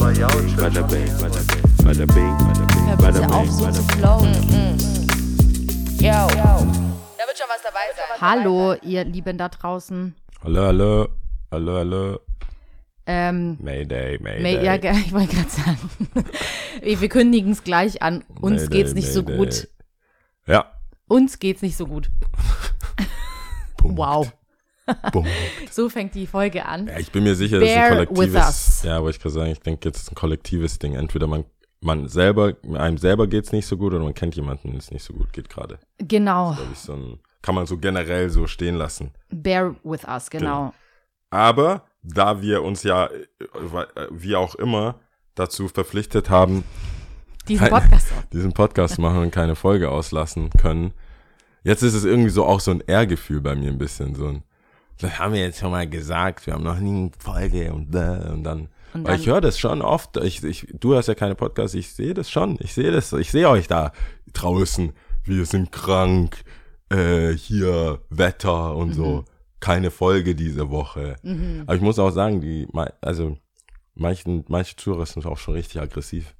Aber ja, Bada bing, bada bing, bada bing, bada bing, Hör bada bitte auf, bing, so bada zu bing. flowen. Yo. Da wird schon was dabei sein. Hallo, ihr Lieben da draußen. Hallo, hallo, hallo, hallo. Ähm, Mayday, Mayday. May, ja, ich wollte gerade sagen. wir kündigen es gleich an. Uns Mayday, geht's nicht so Mayday. gut. Ja. Uns geht's nicht so gut. Wow. So fängt die Folge an. Ja, ich bin mir sicher, das ist Bear ein kollektives. Ja, aber ich kann sagen, ich denke, jetzt ist ein kollektives Ding. Entweder man, man selber, einem selber geht's nicht so gut oder man kennt jemanden, es nicht so gut geht gerade. Genau. Glaube ich, so ein, kann man so generell so stehen lassen. Bear with us, genau. Aber da wir uns ja, wie auch immer, dazu verpflichtet haben, Diesen Podcast diesen Podcast machen und keine Folge auslassen können. Jetzt ist es irgendwie so auch so ein Ehrgefühl bei mir ein bisschen so ein, das haben wir jetzt schon mal gesagt, wir haben noch nie eine Folge und, und dann, Und weil dann- ich höre das schon oft, ich, ich, du hast ja keine Podcasts, ich sehe das schon, ich sehe das, ich sehe euch da draußen, wir sind krank, äh, hier Wetter und Mhm. so, keine Folge diese Woche. Aber ich muss auch sagen, die, also manchen, manche Zuhörer sind auch schon richtig aggressiv,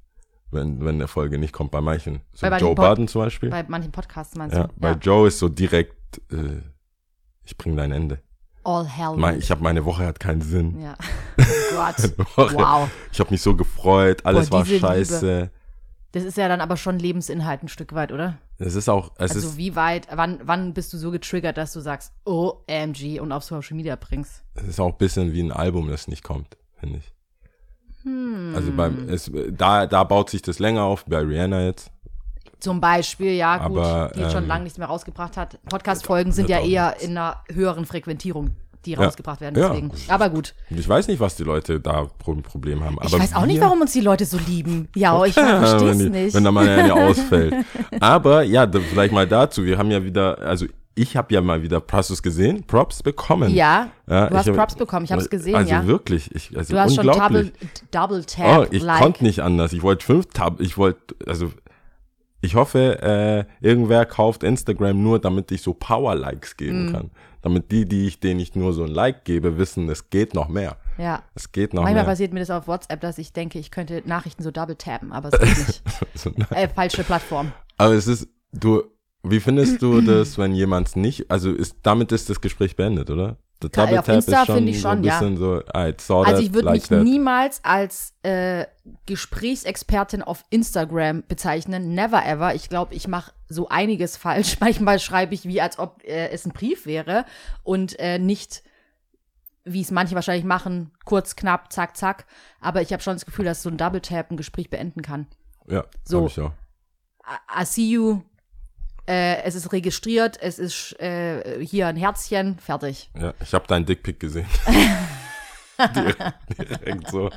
wenn, wenn eine Folge nicht kommt. Bei manchen. So Bei Joe Budden zum Beispiel. Bei manchen Podcasts meinst ja, du? bei Joe ist so direkt, äh, ich bring dein Ende. All hell. Mein, ich habe meine Woche hat keinen Sinn. ja. Oh Gott. Wow. Ich habe mich so gefreut, alles Boah, war scheiße. Das ist ja dann aber schon Lebensinhalt ein Stück weit, oder? Es ist auch, es Also ist, wie weit, wann, wann bist du so getriggert, dass du sagst, OMG und auf Social Media bringst? es ist auch ein bisschen wie ein Album, das nicht kommt, finde ich. Hm. Also beim, es, da, da baut sich das länger auf, bei Rihanna jetzt. Zum Beispiel, ja gut, Aber, die jetzt schon ähm, lange nichts mehr rausgebracht hat. Podcast-Folgen sind wird ja auch eher in einer höheren Frequentierung, die Ja. rausgebracht werden, Ja. deswegen. Aber gut. Ich weiß nicht, was die Leute da pro Problem haben. Ich weiß auch nicht, warum uns die Leute so lieben. Ja, ich Ja, verstehe es nicht. wenn da mal eine ausfällt. Aber ja, vielleicht mal dazu. Wir haben ja wieder, also ich habe ja mal wieder, hast du es gesehen? Props bekommen. ja, Ja, du hast hab- Props bekommen, ich habe es gesehen, also ja. wirklich, ich, also Du hast schon. Double, Double Tap, oh, ich like. konnte nicht anders. Ich wollte fünf Tab, ich wollte, also ich hoffe, äh, irgendwer kauft Instagram nur, damit ich so Power-Likes geben Mm. kann. Damit die, die ich, denen ich nur so ein Like gebe, wissen, es geht noch mehr. Ja. Es geht noch Manchmal mehr. passiert mir das auf WhatsApp, dass ich denke, ich könnte Nachrichten so double tappen, aber es geht nicht. So, nein. äh, falsche Plattform. Aber es ist, du, wie findest du das, wenn jemand nicht, also ist, damit ist das Gespräch beendet, oder? Klar, Double auf Tap Insta ist schon, finde ich so ein schon, ja. bisschen so, Also ich würde like mich that. niemals als äh, Gesprächsexpertin auf Instagram bezeichnen. Never ever. Ich glaube, ich mache so einiges falsch. Manchmal schreibe ich, wie als ob äh, es ein Brief wäre und äh, nicht, wie es manche wahrscheinlich machen, kurz, knapp, zack, zack. Aber ich habe schon das Gefühl, dass so ein Double Tap ein Gespräch beenden kann. Ja, So. ich auch. I, I see you. Äh, es ist registriert, es ist äh, hier ein Herzchen, fertig. Ja, ich habe deinen Dickpick gesehen. direkt, direkt so.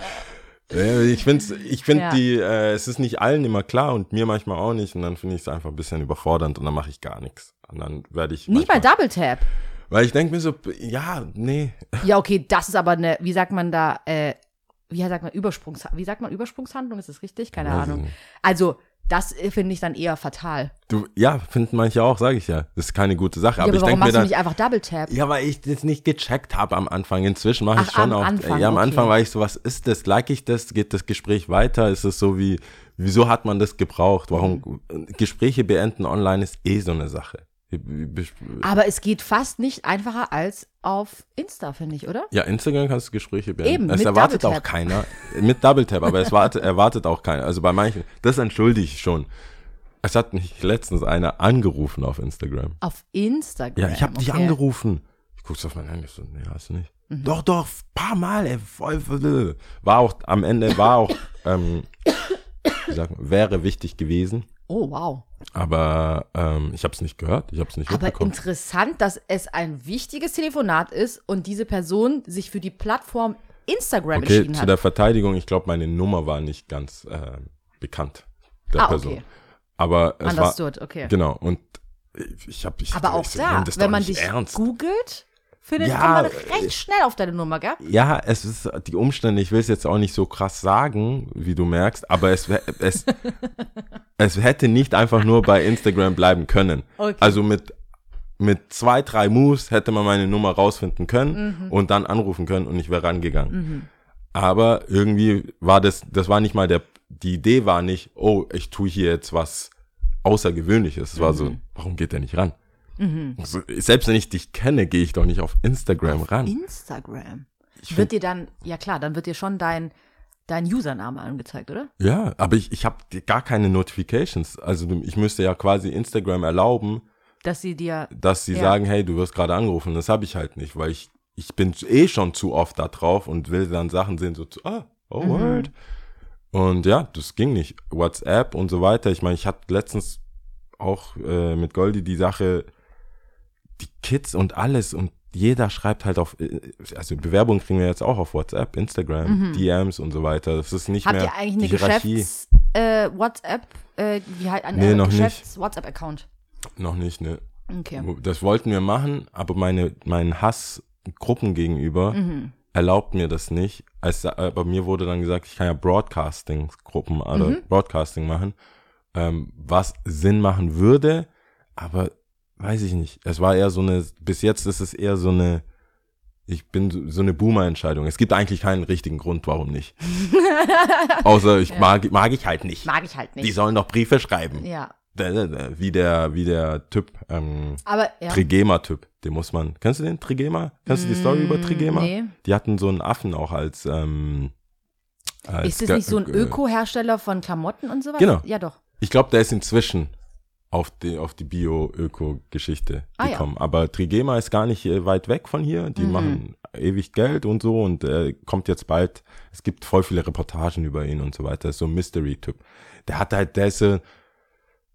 Ich finde, ich find Ja. die, äh, es ist nicht allen immer klar und mir manchmal auch nicht. Und dann finde ich es einfach ein bisschen überfordernd und dann mache ich gar nichts. Und dann werde ich. Nicht mal Double Tap. Weil ich denke mir so, ja, nee. Ja, okay, das ist aber eine, wie sagt man da, äh, wie sagt man, Übersprungs, wie sagt man Übersprungshandlung, ist das richtig? Keine Ahnung. Also, das äh, finde ich dann eher fatal. Du, ja, finden manche auch, sage ich ja. Das ist keine gute Sache. Ja, aber aber ich warum denke mir machst du dann, nicht einfach Double Tap? Ja, weil ich das nicht gecheckt habe am Anfang. Inzwischen mache ich Ach, schon am auch. Anfang, ja, am okay. Anfang war ich so, was ist das? Like ich das? Geht das Gespräch weiter? Ist es so wie, wieso hat man das gebraucht? Warum? Gespräche beenden online ist eh so eine Sache. Aber es geht fast nicht einfacher als auf Insta, finde ich, oder? Ja, Instagram kannst du Gespräche beenden. Eben, es mit erwartet auch keiner. Mit Double Tap, aber es warte, erwartet auch keiner. Also bei manchen, das entschuldige ich schon. Es hat mich letztens einer angerufen auf Instagram. Auf Instagram. Ja, ich habe dich okay. angerufen. Ich guck's auf mein Handy, so, nee, hast du nicht. Mhm. Doch, doch, paar Mal, ey, war auch, am Ende war auch, ähm, wie sagt man, wäre wichtig gewesen, Oh, wow. aber ähm, ich habe es nicht gehört, ich habe es nicht Aber interessant, dass es ein wichtiges Telefonat ist und diese Person sich für die Plattform Instagram Okay, entschieden zu hat. der Verteidigung, ich glaube, meine Nummer war nicht ganz äh, bekannt der Ah, Person. okay. Aber es war, Understood, okay. genau, und ich habe, ich, Aber auch ich da, wenn man dich ernst. googelt, findet Ja, man äh, recht schnell auf deine Nummer, gell? Ja, es ist die Umstände, ich will es jetzt auch nicht so krass sagen, wie du merkst, aber es, es, es hätte nicht einfach nur bei Instagram bleiben können. Okay. Also mit, mit zwei, drei Moves hätte man meine Nummer rausfinden können Mhm. und dann anrufen können und ich wäre rangegangen. Aber irgendwie war das, das war nicht mal der, die Idee war nicht, oh, ich tue hier jetzt was Außergewöhnliches. Es war Mhm. so, warum geht der nicht ran? So, selbst wenn ich dich kenne, gehe ich doch nicht auf Instagram ran. Instagram. Ich Wird dir dann, ja klar, dann wird dir schon dein, dein Username angezeigt, oder? Ja, aber ich, ich habe gar keine Notifications. Also ich müsste ja quasi Instagram erlauben, Dass sie dir, dass sie Ja. sagen, hey, du wirst gerade angerufen. Das habe ich halt nicht, weil ich, ich bin eh schon zu oft da drauf und will dann Sachen sehen, so, zu, ah, oh, Mhm. word. Und ja, das ging nicht. WhatsApp und so weiter. Ich meine, ich hatte letztens auch äh, mit Goldi die Sache, die Kids und alles und jeder schreibt halt auf, äh, also Bewerbungen kriegen wir jetzt auch auf WhatsApp, Instagram, DMs und so weiter. Das ist nicht Mhm. habt mehr ihr eigentlich eine Hierarchie. Geschäfts, äh, WhatsApp, äh, wie halt ein Nee, noch nicht. Geschäfts-WhatsApp-Account? Noch nicht, ne. Okay. Das wollten wir machen, aber meine, mein Hass Gruppen gegenüber Mhm. erlaubt mir das nicht. Als, aber mir wurde dann gesagt, ich kann ja Broadcasting-Gruppen oder Mhm. Broadcasting machen, ähm, was Sinn machen würde, aber weiß ich nicht. Es war eher so eine, bis jetzt ist es eher so eine, ich bin so, eine Boomer-Entscheidung. Es gibt eigentlich keinen richtigen Grund, warum nicht. Außer ich mag, mag ich halt nicht. Mag ich halt Die nicht. sollen doch Briefe schreiben. Ja. Wie der, wie der Typ, ähm, Aber, ja. Trigema-Typ, den muss man. Kennst du den Trigema? Kennst du die Story über Trigema? Mm, nee. Die hatten so einen Affen auch als. Ähm, als Ist das nicht so ein äh, Öko-Hersteller von Klamotten und sowas? Genau. Ja, doch. Ich glaube, der ist inzwischen auf die, auf die Bio-Öko-Geschichte Ah, ja. gekommen. Aber Trigema ist gar nicht äh, weit weg von hier. Mhm. Die machen ewig Geld und so und äh, kommt jetzt bald. Es gibt voll viele Reportagen über ihn und so weiter. Ist so ein Mystery-Typ. Der hat halt, der ist, äh,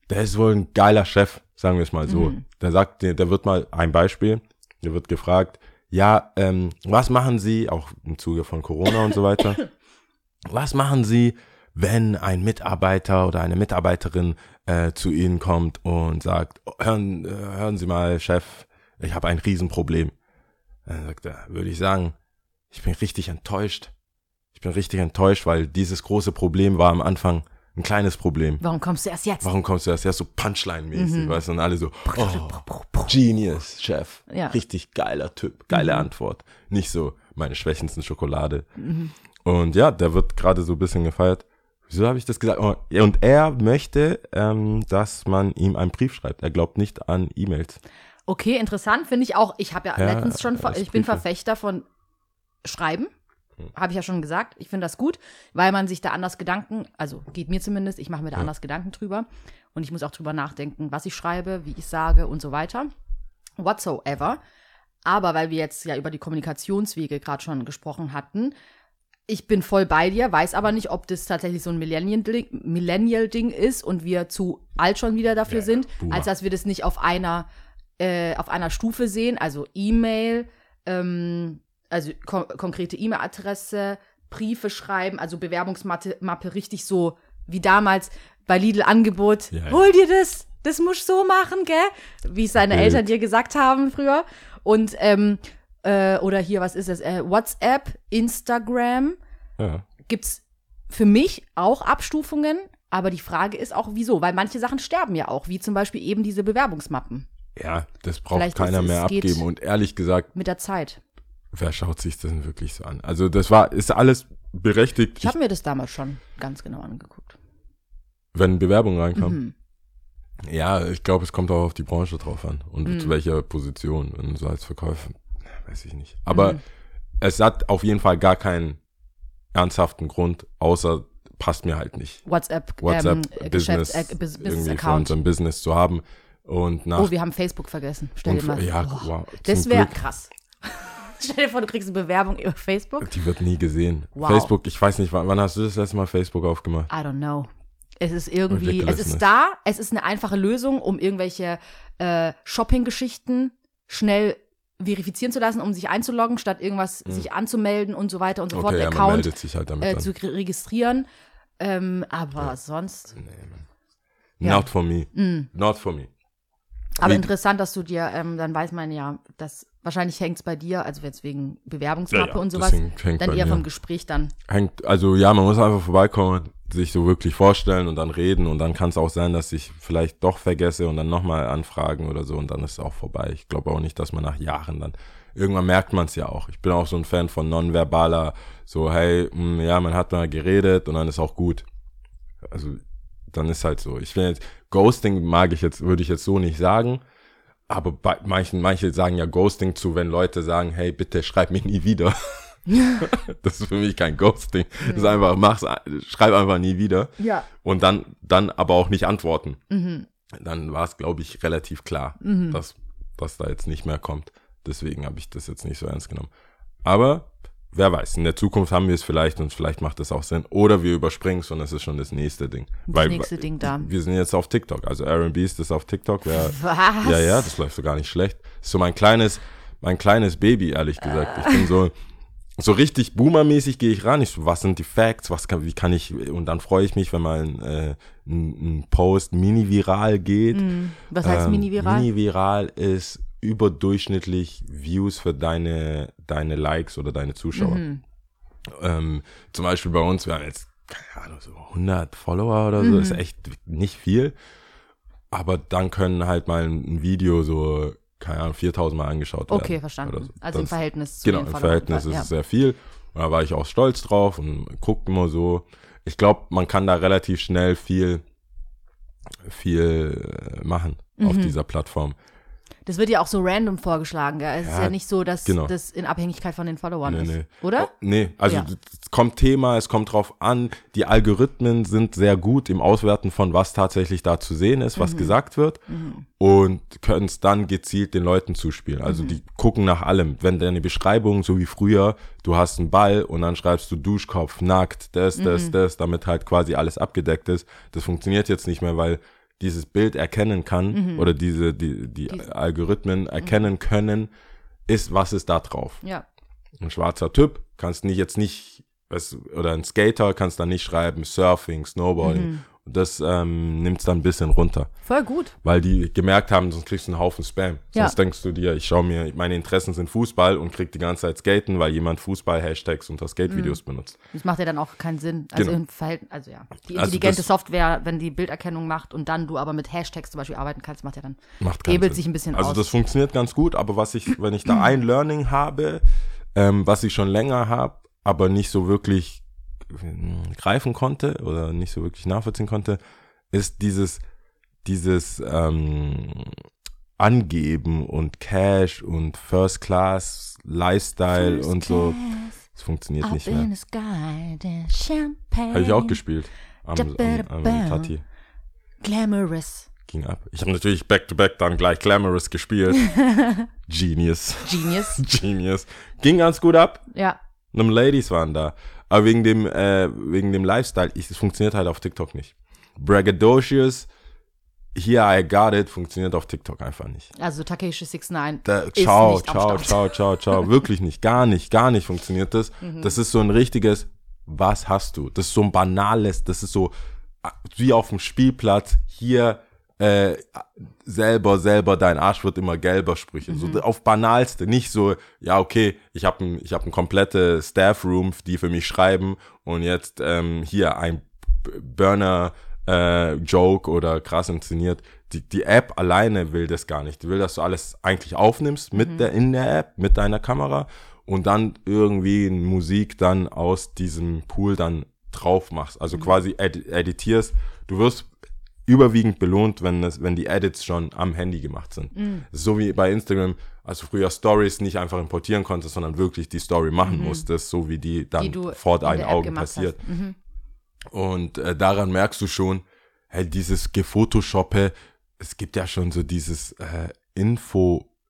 der ist wohl ein geiler Chef, sagen wir es mal so. Mhm. Der sagt, der wird mal ein Beispiel, der wird gefragt, ja, ähm, was machen Sie, auch im Zuge von Corona und so weiter, was machen Sie, wenn ein Mitarbeiter oder eine Mitarbeiterin äh, zu Ihnen kommt und sagt, "Oh, hören, äh, hören Sie mal, Chef, ich habe ein Riesenproblem. Dann sagt er, würde ich sagen, ich bin richtig enttäuscht. Ich bin richtig enttäuscht, weil dieses große Problem war am Anfang ein kleines Problem. Warum kommst du erst jetzt? Warum kommst du erst erst so Punchline-mäßig, Mhm. weißt du? Und alle so, oh, Genius, Chef. Ja. Richtig geiler Typ, geile Mhm. Antwort. Nicht so meine schwächendsten Schokolade. Und ja, der wird gerade so ein bisschen gefeiert. Wieso habe ich das gesagt? Oh, ja, und er möchte, ähm, dass man ihm einen Brief schreibt. Er glaubt nicht an E-Mails. Okay, interessant finde ich auch. Ich habe ja, Ja, letztens schon, alles ich bin. Verfechter von Schreiben. Hm. Habe ich ja schon gesagt. Ich finde das gut, weil man sich da anders Gedanken, also geht mir zumindest, ich mache mir da anders Gedanken drüber. Und ich muss auch drüber nachdenken, was ich schreibe, wie ich sage und so weiter. Whatsoever. Aber weil wir jetzt ja über die Kommunikationswege gerade schon gesprochen hatten, ich bin voll bei dir, weiß aber nicht, ob das tatsächlich so ein Millennial-Ding Millennial-Ding ist und wir zu alt schon wieder dafür Ja, sind, Boomer. als dass wir das nicht auf einer, äh, auf einer Stufe sehen, also E-Mail, ähm, also kon konkrete E-Mail-Adresse, Briefe schreiben, also Bewerbungsmappe Mappe richtig so wie damals bei Lidl Angebot. Ja, ja. Hol dir das, das musst du so machen, gell? Wie es Bild. Eltern dir gesagt haben früher. Und ähm, äh, oder hier, was ist das? Äh, WhatsApp, Instagram. Ja. Gibt's für mich auch Abstufungen, aber die Frage ist auch, wieso? Weil manche Sachen sterben ja auch, wie zum Beispiel eben diese Bewerbungsmappen Ja, das braucht Vielleicht keiner mehr es geht- abgeben. Und ehrlich gesagt, mit der Zeit. wer schaut sich das denn wirklich so an? Also das war, ist alles berechtigt, Ich habe mir das damals schon ganz genau angeguckt. wenn Bewerbungen reinkommen. Mhm. Ja, ich glaube, es kommt auch auf die Branche drauf an und Mhm. zu welcher Position, wenn du so als Verkäufer, weiß ich nicht. Aber Mhm. es hat auf jeden Fall gar keinen ernsthaften Grund, außer passt mir halt nicht. WhatsApp, WhatsApp, ähm, äh, Business, äh, Bus- irgendwie für Business-Account. unserem Business zu haben. Und nach Oh, wir haben Facebook vergessen. Stell dir mal ja, oh, wow, Das wäre krass. Stell dir vor, du kriegst eine Bewerbung über Facebook. Die wird nie gesehen. Wow. Facebook, ich weiß nicht, wann, wann hast du das letzte Mal Facebook aufgemacht? I don't know. Es ist irgendwie, es ist da, es ist eine einfache Lösung, um irgendwelche äh, Shopping-Geschichten schnell verifizieren zu lassen, um sich einzuloggen, statt irgendwas sich anzumelden und so weiter und so fort. Okay, ja, einen man Account meldet sich halt damit äh, zu re- registrieren. Ähm, aber sonst. Ja. Not for me. Mm. Not for me. Aber Wie- interessant, dass du dir, ähm, dann weiß man ja, dass wahrscheinlich hängt es bei dir, also jetzt wegen Bewerbungsmappe Ja, ja, und sowas, dann eher vom Gespräch dann. Hängt, also ja, man muss einfach vorbeikommen, sich so wirklich vorstellen und dann reden und dann kann es auch sein, dass ich vielleicht doch vergesse und dann nochmal anfragen oder so und dann ist es auch vorbei. Ich glaube auch nicht, dass man nach Jahren dann irgendwann merkt man es ja auch. Ich bin auch so ein Fan von nonverbaler, so, hey, mh, ja, man hat mal geredet und dann ist auch gut. Also, dann ist halt so. Ich finde jetzt, Ghosting mag ich jetzt, würde ich jetzt so nicht sagen. Aber bei manchen, manche sagen ja Ghosting zu, wenn Leute sagen, hey, bitte schreib mich nie wieder. das ist für mich kein Ghosting. Das ist einfach, mach's, schreib einfach nie wieder. Ja. Und dann, dann aber auch nicht antworten. Dann war es, glaube ich, relativ klar, dass, dass da jetzt nicht mehr kommt. Deswegen habe ich das jetzt nicht so ernst genommen. Aber wer weiß, in der Zukunft haben wir es vielleicht und vielleicht macht das auch Sinn. Oder wir überspringen es und es ist schon das nächste Ding. Das nächste Ding da. Wir sind jetzt auf TikTok. Also Aaron Beast ist auf TikTok. Wer, Was? ja, ja, das läuft so gar nicht schlecht. Ist so mein kleines, mein kleines Baby, ehrlich gesagt. Ich bin so, so richtig boomermäßig gehe ich ran. Ich so, was sind die Facts? Was kann, wie kann ich, und dann freue ich mich, wenn mal ein, äh, ein, ein Post mini-viral geht. Was heißt Ähm, mini-viral? Mini-viral ist überdurchschnittlich Views für deine, deine Likes oder deine Zuschauer. Mhm. Ähm, zum Beispiel bei uns, wir haben jetzt, keine Ahnung, so 100 Follower oder so, ist echt nicht viel. Aber dann können halt mal ein Video so, keine Ahnung, 4000 Mal angeschaut werden. Okay, verstanden. so. Also im Das- Verhältnis zu Genau, im. Verhältnis ist ja. es sehr viel. Und da war ich auch stolz drauf und guckt immer so. Ich glaube, man kann da relativ schnell viel, viel äh, machen auf Mhm. dieser Plattform. Das wird ja auch so random vorgeschlagen, gell? Es ist Ja, ja nicht so, dass genau. das in Abhängigkeit von den Followern Nee, ist. nee. Oder? Oh, nee, also Ja. es kommt Thema, es kommt drauf an. Die Algorithmen sind sehr gut im Auswerten von was tatsächlich da zu sehen ist, Mhm. was gesagt wird und können es dann gezielt den Leuten zuspielen. Also Mhm. die gucken nach allem. Wenn deine Beschreibung, so wie früher, du hast einen Ball und dann schreibst du Duschkopf, nackt, das, Mhm. das, das, damit halt quasi alles abgedeckt ist. Das funktioniert jetzt nicht mehr, weil dieses Bild erkennen kann Mhm. oder diese, die, die Algorithmen erkennen können, ist, was ist da drauf Ja. ein schwarzer Typ, kannst nicht jetzt nicht, oder ein Skater kannst dann nicht schreiben, Surfing, Snowboarding. Das ähm, nimmt es dann ein bisschen runter, Voll gut. weil die gemerkt haben, sonst kriegst du einen Haufen Spam. Ja. Sonst denkst du dir, ich schaue mir, meine Interessen sind Fußball und krieg die ganze Zeit Skaten, weil jemand Fußball-Hashtags unter Skate-Videos benutzt. Das macht ja dann auch keinen Sinn. Also Genau. im Verhältnis, also ja. Die Also intelligente das- Software, wenn die Bilderkennung macht und dann du aber mit Hashtags zum Beispiel arbeiten kannst, macht ja dann, Macht hebelt Sinn. sich ein bisschen Also aus. das funktioniert ganz gut, aber was ich, wenn ich da ein Learning habe, ähm, was ich schon länger habe, aber nicht so wirklich greifen konnte oder nicht so wirklich nachvollziehen konnte, ist dieses, dieses ähm, Angeben und Cash und First Class Lifestyle und so. Das funktioniert Up nicht mehr. Habe ich auch gespielt. Am, am, am. Tati. Glamorous. Ging ab. Ich habe natürlich Back-to-Back dann gleich Glamorous gespielt. Genius. Genius. Genius. Ging ganz gut ab. ja. Einem Ladies waren da. Aber wegen dem, äh, wegen dem Lifestyle, ich, es funktioniert halt auf TikTok nicht. Braggadocious, here I got it, funktioniert auf TikTok einfach nicht. Also Takeshi 69 Da, ist ciao, nicht am ciao, Start. ciao, ciao, ciao. Wirklich nicht. Gar nicht, gar nicht funktioniert das. Mhm. Das ist so ein richtiges, was hast du? Das ist so ein banales, das ist so äh, wie auf dem Spielplatz, hier äh, selber, selber, dein Arsch wird immer gelber Sprüche. Mhm. So auf banalste, nicht so, ja, okay, ich habe ein, ich hab ein komplette Staff-Room, die für mich schreiben und jetzt ähm, hier ein B- Burner äh, Joke oder krass inszeniert. Die, die App alleine will das gar nicht. Die will, dass du alles eigentlich aufnimmst mit der in der App, mit deiner Kamera und dann irgendwie Musik dann aus diesem Pool dann drauf machst. Also quasi ed editierst. Du wirst überwiegend belohnt, wenn, es, wenn die Edits schon am Handy gemacht sind. Das ist so wie bei Instagram, als du früher Stories nicht einfach importieren konntest, sondern wirklich die Story machen musstest, so wie die dann Die vor in deinen Augen passiert. Mhm. Und äh, daran merkst du schon, hey, dieses Gefotoshoppe, es gibt ja schon so dieses äh,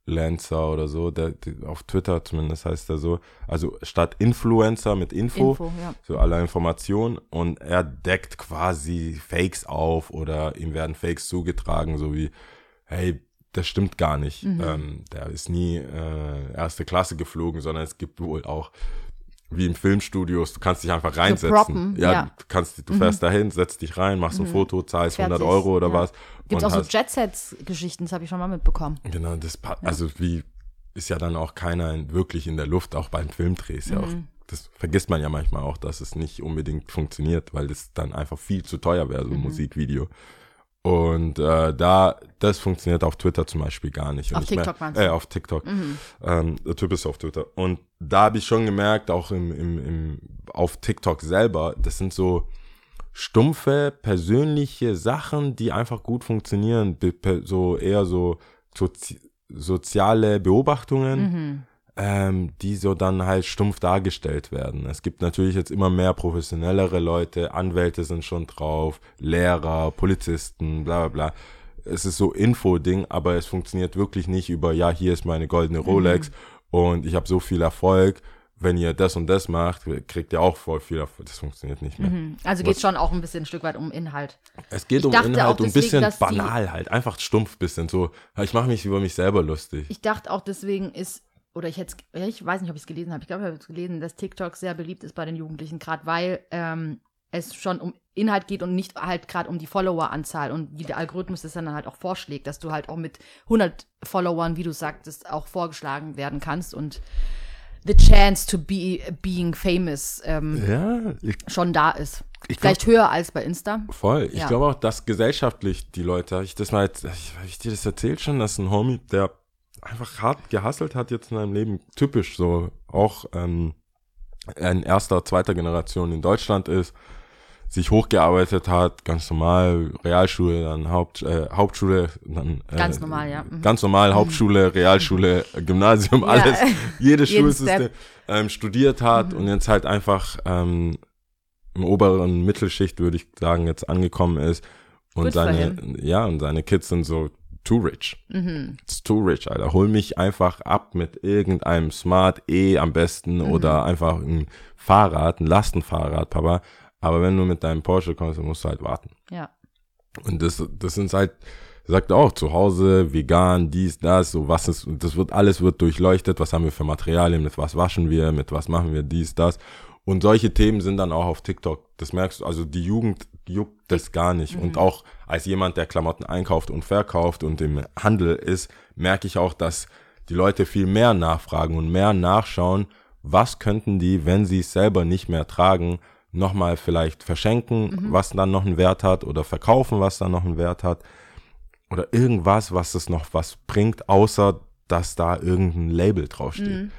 Infolancer oder so, der, der, auf Twitter zumindest heißt er so. Also statt Influencer mit Info, Info, ja. so aller Informationen und er deckt quasi Fakes auf oder ihm werden Fakes zugetragen, so wie, hey, das stimmt gar nicht. Mhm. Ähm, der ist nie äh, erste Klasse geflogen, sondern es gibt wohl auch wie im Filmstudios, du kannst dich einfach reinsetzen. proppen, ja, ja. Mhm. du kannst, du fährst dahin, setzt dich rein, machst ein Foto, zahlst 100 Fertig, Euro oder ja. was. Gibt auch so Jet-Sets-Geschichten, das habe ich schon mal mitbekommen. Genau, das also wie ist ja dann auch keiner in, wirklich in der Luft, auch beim Filmdreh ist ja auch, Mhm. das vergisst man ja manchmal auch, dass es nicht unbedingt funktioniert, weil das dann einfach viel zu teuer wäre, Mhm. so ein Musikvideo. Und äh, da, das funktioniert auf Twitter zum Beispiel gar nicht. Und Auf TikTok meinst du? Mhm. Äh, auf TikTok. Ähm, der Typ ist auf Twitter. Und da habe ich schon gemerkt, auch im, im, im, auf TikTok selber, das sind so stumpfe, persönliche Sachen, die einfach gut funktionieren. So eher so sozi soziale Beobachtungen Mhm. Ähm, die so dann halt stumpf dargestellt werden. Es gibt natürlich jetzt immer mehr professionellere Leute, Anwälte sind schon drauf, Lehrer, Polizisten, bla bla bla. Es ist so Info-Ding, aber es funktioniert wirklich nicht über, ja, hier ist meine goldene Rolex und ich habe so viel Erfolg. Wenn ihr das und das macht, kriegt ihr auch voll viel Erfolg. Das funktioniert nicht mehr. Also geht schon auch ein bisschen ein Stück weit um Inhalt. Es geht Ich um Inhalt und ein deswegen, bisschen banal halt. Einfach stumpf bisschen so. Ich mache mich über mich selber lustig. Ich dachte auch deswegen ist, oder ich hätte ich weiß nicht, ob ich es gelesen habe, ich glaube, ich habe es gelesen, dass TikTok sehr beliebt ist bei den Jugendlichen, gerade weil ähm, es schon um Inhalt geht und nicht halt gerade um die Followeranzahl und wie der Algorithmus das dann halt auch vorschlägt, dass du halt auch mit 100 Followern, wie du sagtest, auch vorgeschlagen werden kannst und the chance to be being famous ähm, ja, ich schon da ist. Ich glaub- Vielleicht höher als bei Insta. Voll. Ich Ja. glaube auch, dass gesellschaftlich die Leute, ich das mal jetzt, ich, hab ich dir das erzählt schon, dass ein Homie, der einfach hart gehasselt hat jetzt in seinem Leben, typisch so, auch ähm, in erster, zweiter Generation in Deutschland ist, sich hochgearbeitet hat, ganz normal, Realschule, dann Haupt, äh, Hauptschule, dann äh, Ganz normal, ja. Mhm. Ganz normal, Hauptschule, Realschule, Gymnasium, Ja. alles, jedes Schulsystem ähm, studiert hat und jetzt halt einfach ähm, im oberen Mittelschicht, würde ich sagen, jetzt angekommen ist. Und for seine, ja, und seine Kids sind so too rich. It's too rich, Alter. Hol mich einfach ab mit irgendeinem Smart E am besten oder einfach ein Fahrrad, ein Lastenfahrrad, Papa. Aber wenn du mit deinem Porsche kommst, dann musst du halt warten. Ja. Und das, das sind halt, sagt er auch, zu Hause, vegan, dies, das, so was ist, das wird, alles wird durchleuchtet, was haben wir für Materialien, mit was waschen wir, mit was machen wir dies, das. Und solche Themen sind dann auch auf TikTok. Das merkst du, also die Jugend juckt das gar nicht. Und auch als jemand, der Klamotten einkauft und verkauft und im Handel ist, merke ich auch, dass die Leute viel mehr nachfragen und mehr nachschauen, was könnten die, wenn sie es selber nicht mehr tragen, nochmal vielleicht verschenken, was dann noch einen Wert hat oder verkaufen, was dann noch einen Wert hat oder irgendwas, was es noch was bringt, außer dass da irgendein Label draufsteht.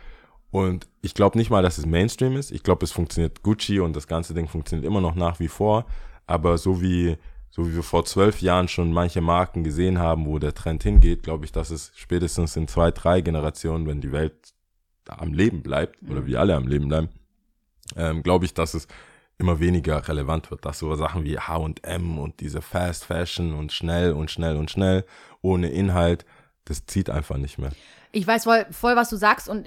Und ich glaube nicht mal, dass es Mainstream ist. Ich glaube, es funktioniert Gucci und das ganze Ding funktioniert immer noch nach wie vor. Aber so wie, so wie wir vor zwölf Jahren schon manche Marken gesehen haben, wo der Trend hingeht, glaube ich, dass es spätestens in zwei, drei Generationen, wenn die Welt am Leben bleibt oder wir alle am Leben bleiben, ähm, glaube ich, dass es immer weniger relevant wird, dass so Sachen wie H&M und diese Fast Fashion und schnell und schnell und schnell ohne Inhalt, das zieht einfach nicht mehr. Ich weiß voll, voll, was du sagst und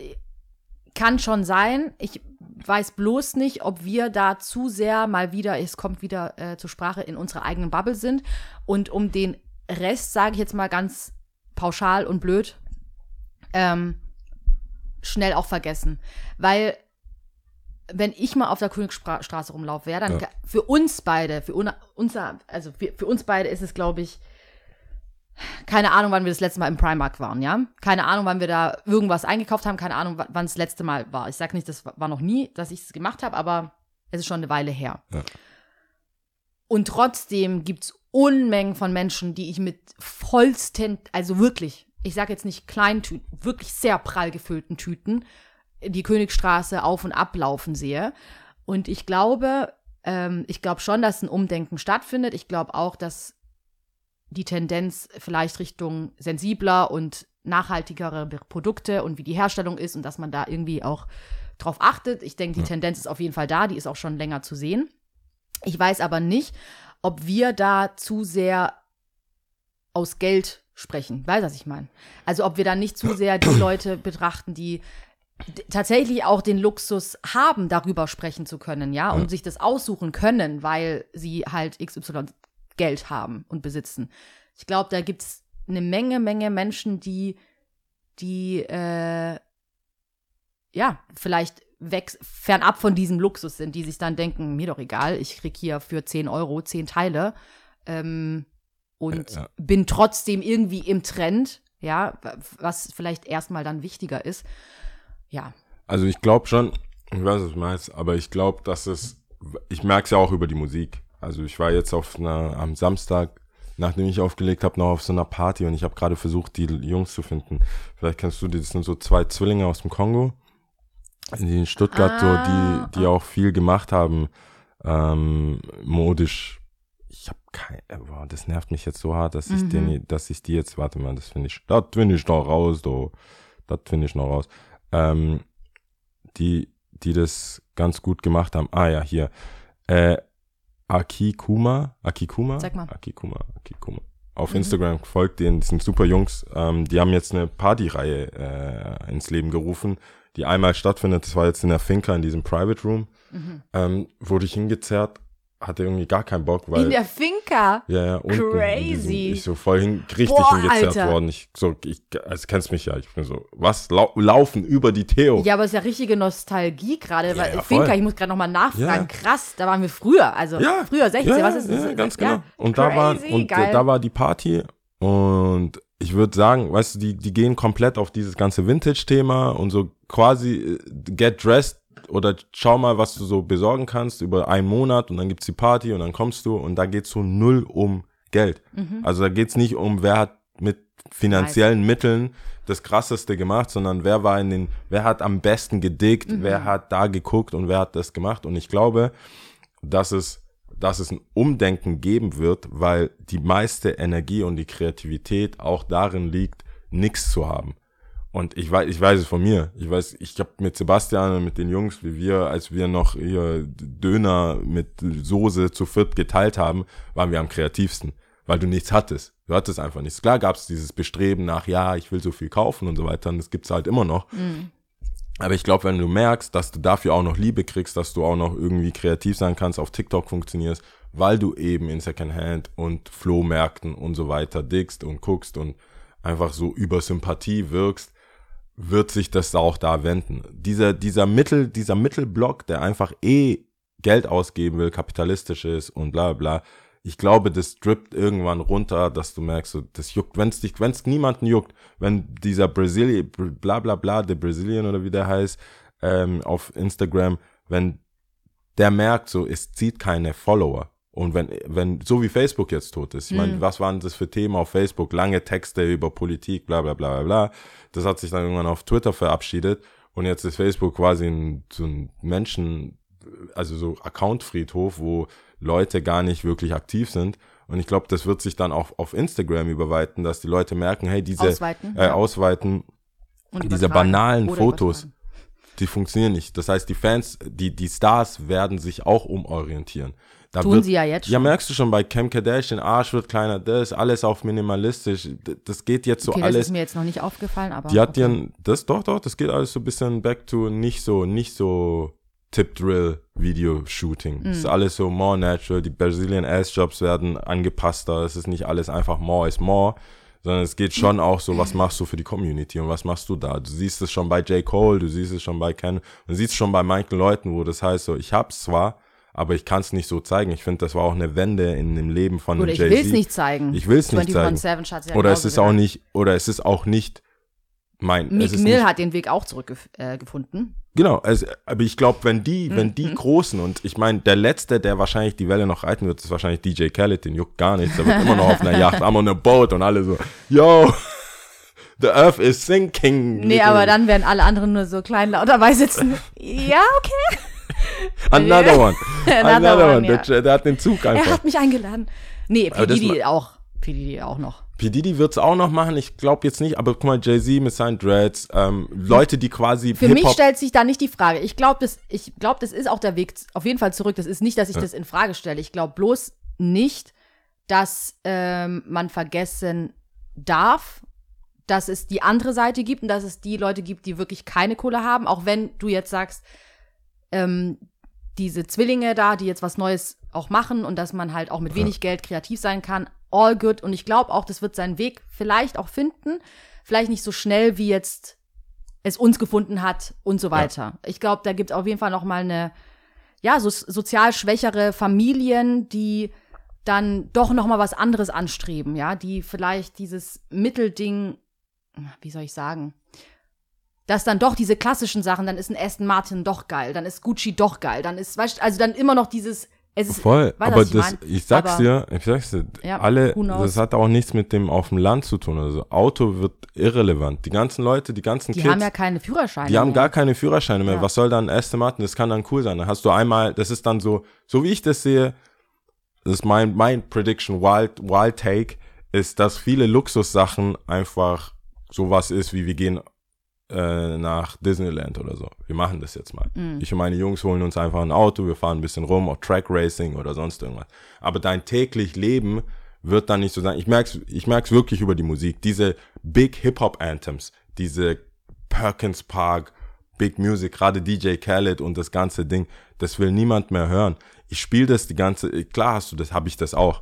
kann schon sein. Ich weiß bloß nicht, ob wir da zu sehr mal wieder, es kommt wieder äh, zur Sprache, in unserer eigenen Bubble sind. Und um den Rest, sage ich jetzt mal ganz pauschal und blöd, ähm, schnell auch vergessen. Weil wenn ich mal auf der Königsstraße rumlaufe, ja, dann Ja. für uns beide, für unser, also für, für uns beide ist es, glaube ich, keine Ahnung, wann wir das letzte Mal im Primark waren, ja? Keine Ahnung, wann wir da irgendwas eingekauft haben, keine Ahnung, wa- wann es das letzte Mal war. Ich sage nicht, das war noch nie, dass ich es gemacht habe, aber es ist schon eine Weile her. Ja. Und trotzdem gibt es Unmengen von Menschen, die ich mit vollsten, also wirklich, ich sage jetzt nicht Kleintüten, wirklich sehr prall gefüllten Tüten, die Königstraße auf und ablaufen sehe. Und ich glaube, ähm, ich glaube schon, dass ein Umdenken stattfindet. Ich glaube auch, dass die Tendenz vielleicht Richtung sensibler und nachhaltigere Produkte und wie die Herstellung ist und dass man da irgendwie auch drauf achtet. Ich denke, die Tendenz ist auf jeden Fall da, die ist auch schon länger zu sehen. Ich weiß aber nicht, ob wir da zu sehr aus Geld sprechen. Weißt du, was ich meine? Also ob wir da nicht zu sehr die Leute betrachten, die tatsächlich auch den Luxus haben, darüber sprechen zu können, ja, und sich das aussuchen können, weil sie halt XY Geld haben und besitzen. Ich glaube, da gibt es eine Menge, Menge Menschen, die, die, äh, ja, vielleicht weg, fernab von diesem Luxus sind, die sich dann denken, mir doch egal, ich krieg hier für 10 Euro 10 Teile ähm, und Ja, ja. bin trotzdem irgendwie im Trend, ja, was vielleicht erstmal dann wichtiger ist. Ja, Also ich glaube schon, ich weiß, was du meinst, aber ich glaube, dass es, ich merke es ja auch über die Musik. Also ich war jetzt auf einer, am Samstag nachdem ich aufgelegt habe, noch auf so einer Party und ich habe gerade versucht, die Jungs zu finden. Vielleicht kennst du die, das sind so zwei Zwillinge aus dem Kongo, die in Stuttgart Ah, so, die, die auch viel gemacht haben, ähm, modisch. Ich habe kein, äh, boah, das nervt mich jetzt so hart, dass ich den, dass ich die jetzt, warte mal, das finde ich, das finde ich noch raus, do, das finde ich noch raus. Ähm, die, die das ganz gut gemacht haben. Ah ja, hier. Äh, Akikuma, Akikuma? Sag mal. Akikuma, Akikuma. Auf Instagram folgt denen, das sind super Jungs. Ähm, die haben jetzt eine Partyreihe äh, ins Leben gerufen, die einmal stattfindet. Das war jetzt in der Finca in diesem Private Room. Ähm, wurde ich hingezerrt, hatte irgendwie gar keinen Bock, weil In der Finca. ja, ja, unten Crazy. Ich so voll hin, richtig Boah, hingezerrt Alter. worden. Ich so, ich, also kennst mich ja, ich bin so, was, lau laufen über die Theo. Ja, aber es ist ja richtige Nostalgie gerade, weil ja, Finca, voll. ich muss gerade nochmal nachfragen, Ja. krass, da waren wir früher, also Ja. früher 16, ja, was ist das? Ja, ganz Ja, genau. Und da war crazy, und geil. da war die Party und ich würde sagen, weißt du, die die gehen komplett auf dieses ganze Vintage-Thema und so quasi äh, get dressed oder schau mal, was du so besorgen kannst über einen Monat und dann gibt's die Party und dann kommst du und da geht's so null um Geld. Mhm. Also da geht's nicht um, wer hat mit finanziellen Mitteln das krasseste gemacht, sondern wer war in den, wer hat am besten gedickt, Mhm. wer hat da geguckt und wer hat das gemacht. Und ich glaube, dass es, dass es ein Umdenken geben wird, weil die meiste Energie und die Kreativität auch darin liegt, nichts zu haben. Und ich weiß, ich weiß es von mir. Ich weiß, ich habe mit Sebastian und mit den Jungs, wie wir, als wir noch hier Döner mit Soße zu viert geteilt haben, waren wir am kreativsten, weil du nichts hattest. Du hattest einfach nichts. Klar gab es dieses Bestreben nach, ja, ich will so viel kaufen und so weiter. Und das gibt's halt immer noch. Aber ich glaube, wenn du merkst, dass du dafür auch noch Liebe kriegst, dass du auch noch irgendwie kreativ sein kannst, auf TikTok funktionierst, weil du eben in Secondhand und Flohmärkten und so weiter dickst und guckst und einfach so über Sympathie wirkst, wird sich das auch da wenden. Dieser, dieser Mittel, dieser Mittelblock, der einfach eh Geld ausgeben will, kapitalistisch ist und bla bla bla, ich glaube, das drippt irgendwann runter, dass du merkst, so, das juckt, wenn es dich, wenn es niemanden juckt, wenn dieser Brazilian, bla bla bla, der Brazilian oder wie der heißt, ähm, auf Instagram, wenn der merkt, so, es zieht keine Follower. Und wenn, wenn, so wie Facebook jetzt tot ist, ich meine, was waren das für Themen auf Facebook? Lange Texte über Politik, bla bla bla bla bla. Das hat sich dann irgendwann auf Twitter verabschiedet und jetzt ist Facebook quasi ein, so ein Menschen, also so Account-Friedhof, wo Leute gar nicht wirklich aktiv sind. Und ich glaube, das wird sich dann auch auf Instagram überweiten, dass die Leute merken, hey, diese Ausweiten, äh, ja. ausweiten, Und diese banalen Fotos, die funktionieren nicht. Das heißt, die Fans, die, die Stars werden sich auch umorientieren. Da Tun wird, sie ja jetzt Ja, schon. merkst du schon bei Kim Kardashian, Arsch wird kleiner, das, alles auf minimalistisch. Das geht jetzt so Okay, das alles. ist mir jetzt noch nicht aufgefallen, aber. Die hat okay. ihren, das doch, doch, das geht alles so ein bisschen back to nicht so, nicht so Tip-Drill-Video-Shooting. Mhm. Das ist alles so more natural. Die Brazilian Ass-Jobs werden angepasster. Es ist nicht alles einfach more is more, sondern es geht schon auch so, was machst du für die Community und was machst du da? Du siehst es schon bei J. Cole, du siehst es schon bei Ken, du siehst es schon bei manchen Leuten, wo das heißt so, ich hab's zwar, aber ich kann es nicht so zeigen. Ich finde, das war auch eine Wende in dem Leben von Oder einem ich Jay-Z. will es nicht zeigen. Ich will es nicht zeigen. 24/7 hat's ja Oder es ist auch nicht, oder es ist auch nicht mein. Meek es Mill nicht, hat den Weg auch zurückgefunden. Genau, also, aber ich glaube, wenn die, wenn Mhm. die Großen und ich meine, der Letzte, der wahrscheinlich die Welle noch reiten wird, ist wahrscheinlich DJ Khaled, den juckt gar nichts, der wird immer noch auf einer Yacht, I'm on a boat und alle so, yo, the earth is sinking. Nee, aber dann werden alle anderen nur so kleinlaut dabei sitzen. ja, okay. Another one. Another Another one, one. ja. Der, der hat den Zug Er einfach. hat mich eingeladen. Nee, P. Auch. P. Auch noch. P. Diddy wird's auch noch machen, ich glaube jetzt nicht, aber guck mal, Jay-Z mit seinen Dreads, ähm, Leute, die quasi Für mich stellt sich da nicht die Frage. Ich glaube, das, ich glaub, das ist auch der Weg auf jeden Fall zurück. Das ist nicht, dass ich das in Frage stelle. Ich glaube bloß nicht, dass ähm, man vergessen darf, dass es die andere Seite gibt und dass es die Leute gibt, die wirklich keine Kohle haben. Auch wenn du jetzt sagst, ähm, diese Zwillinge da, die jetzt was Neues auch machen und dass man halt auch mit wenig Geld kreativ sein kann, all good. Und ich glaube auch, das wird seinen Weg vielleicht auch finden. Vielleicht nicht so schnell, wie jetzt es uns gefunden hat und so weiter. Ich glaube, da gibt es auf jeden Fall noch mal eine, ja, so sozial schwächere Familien, die dann doch noch mal was anderes anstreben, ja, die vielleicht dieses Mittelding, wie soll ich sagen, dass dann doch diese klassischen Sachen, dann ist ein Aston Martin doch geil, dann ist Gucci doch geil, dann ist, weißt, also dann immer noch dieses Es ist, Voll, aber ich das, mein? ich sag's Aber- dir, ich sag's dir, Ja, alle, das hat auch nichts mit dem auf dem Land zu tun. Also Auto wird irrelevant. Die ganzen Leute, die ganzen Die Kids, haben ja keine Führerscheine. die haben mehr. gar keine Führerscheine mehr. Ja. Was soll dann Aston Martin? Das kann dann cool sein. Dann hast du einmal, das ist dann so, so wie ich das sehe, das ist mein, mein Prediction, Wild, Wild Take, ist, dass viele Luxussachen einfach sowas ist, wie wir gehen äh, nach Disneyland oder so. Wir machen das jetzt mal. Mhm. Ich und meine Jungs holen uns einfach ein Auto, wir fahren ein bisschen rum, auch Track Racing oder sonst irgendwas. Aber dein täglich Leben wird dann nicht so sein. Ich merk's, ich merk's wirklich über die Musik. Diese Big Hip-Hop Anthems, diese Perkins Park, Big Music, gerade DJ Khaled und das ganze Ding, das will niemand mehr hören. Ich spiele das die ganze, klar hast du das, habe ich das auch.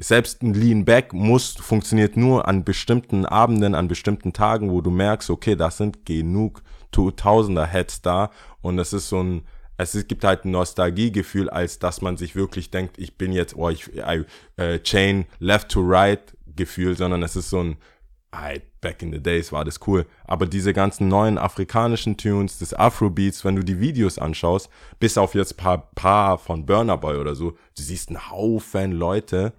Selbst ein Lean Back muss, funktioniert nur an bestimmten Abenden, an bestimmten Tagen, wo du merkst, okay, das sind genug Tu- Tausender Heads da und es ist so ein, es gibt halt ein Nostalgiegefühl, als dass man sich wirklich denkt, ich bin jetzt, oh, ich, I, äh, Chain left to right Gefühl, sondern es ist so ein, I, back in the days war das cool. Aber diese ganzen neuen afrikanischen Tunes, das Afrobeats, wenn du die Videos anschaust, bis auf jetzt paar, paar von Burner Boy oder so, du siehst einen Haufen Leute